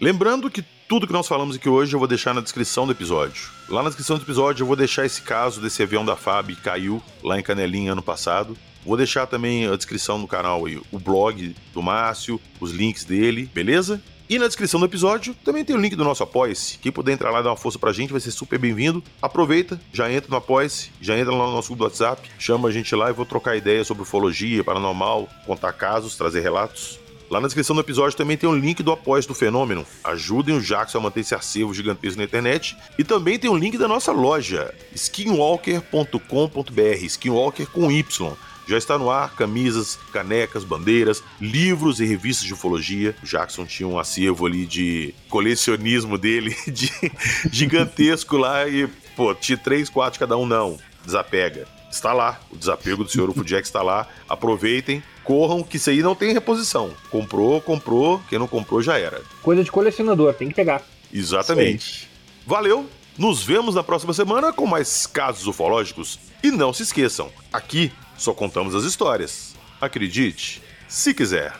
Lembrando que tudo que nós falamos aqui hoje eu vou deixar na descrição do episódio. Lá na descrição do episódio eu vou deixar esse caso desse avião da FAB que caiu lá em Canelinha ano passado. Vou deixar também a descrição no canal aí, o blog do Márcio, os links dele, beleza? E na descrição do episódio também tem o link do nosso Apoia-se. Quem puder entrar lá e dar uma força pra gente vai ser super bem-vindo. Aproveita, já entra no Apoia-se, já entra lá no nosso grupo do WhatsApp, chama a gente lá e vou trocar ideias sobre ufologia, paranormal, contar casos, trazer relatos. Lá na descrição do episódio também tem um link do apoio do fenômeno. Ajudem o Jackson a manter esse acervo gigantesco na internet. E também tem um link da nossa loja, skinwalker.com.br, skinwalker com Y. Já está no ar camisas, canecas, bandeiras, livros e revistas de ufologia. O Jackson tinha um acervo ali de colecionismo dele, de gigantesco lá e, pô, tinha três, quatro cada um, não. Desapega. Está lá. O desapego do senhor UFO Jack está lá. Aproveitem, corram, que isso aí não tem reposição. Comprou, comprou. Quem não comprou já era. Coisa de colecionador, tem que pegar. Exatamente. Valeu! Nos vemos na próxima semana com mais casos ufológicos. E não se esqueçam, aqui só contamos as histórias. Acredite, se quiser.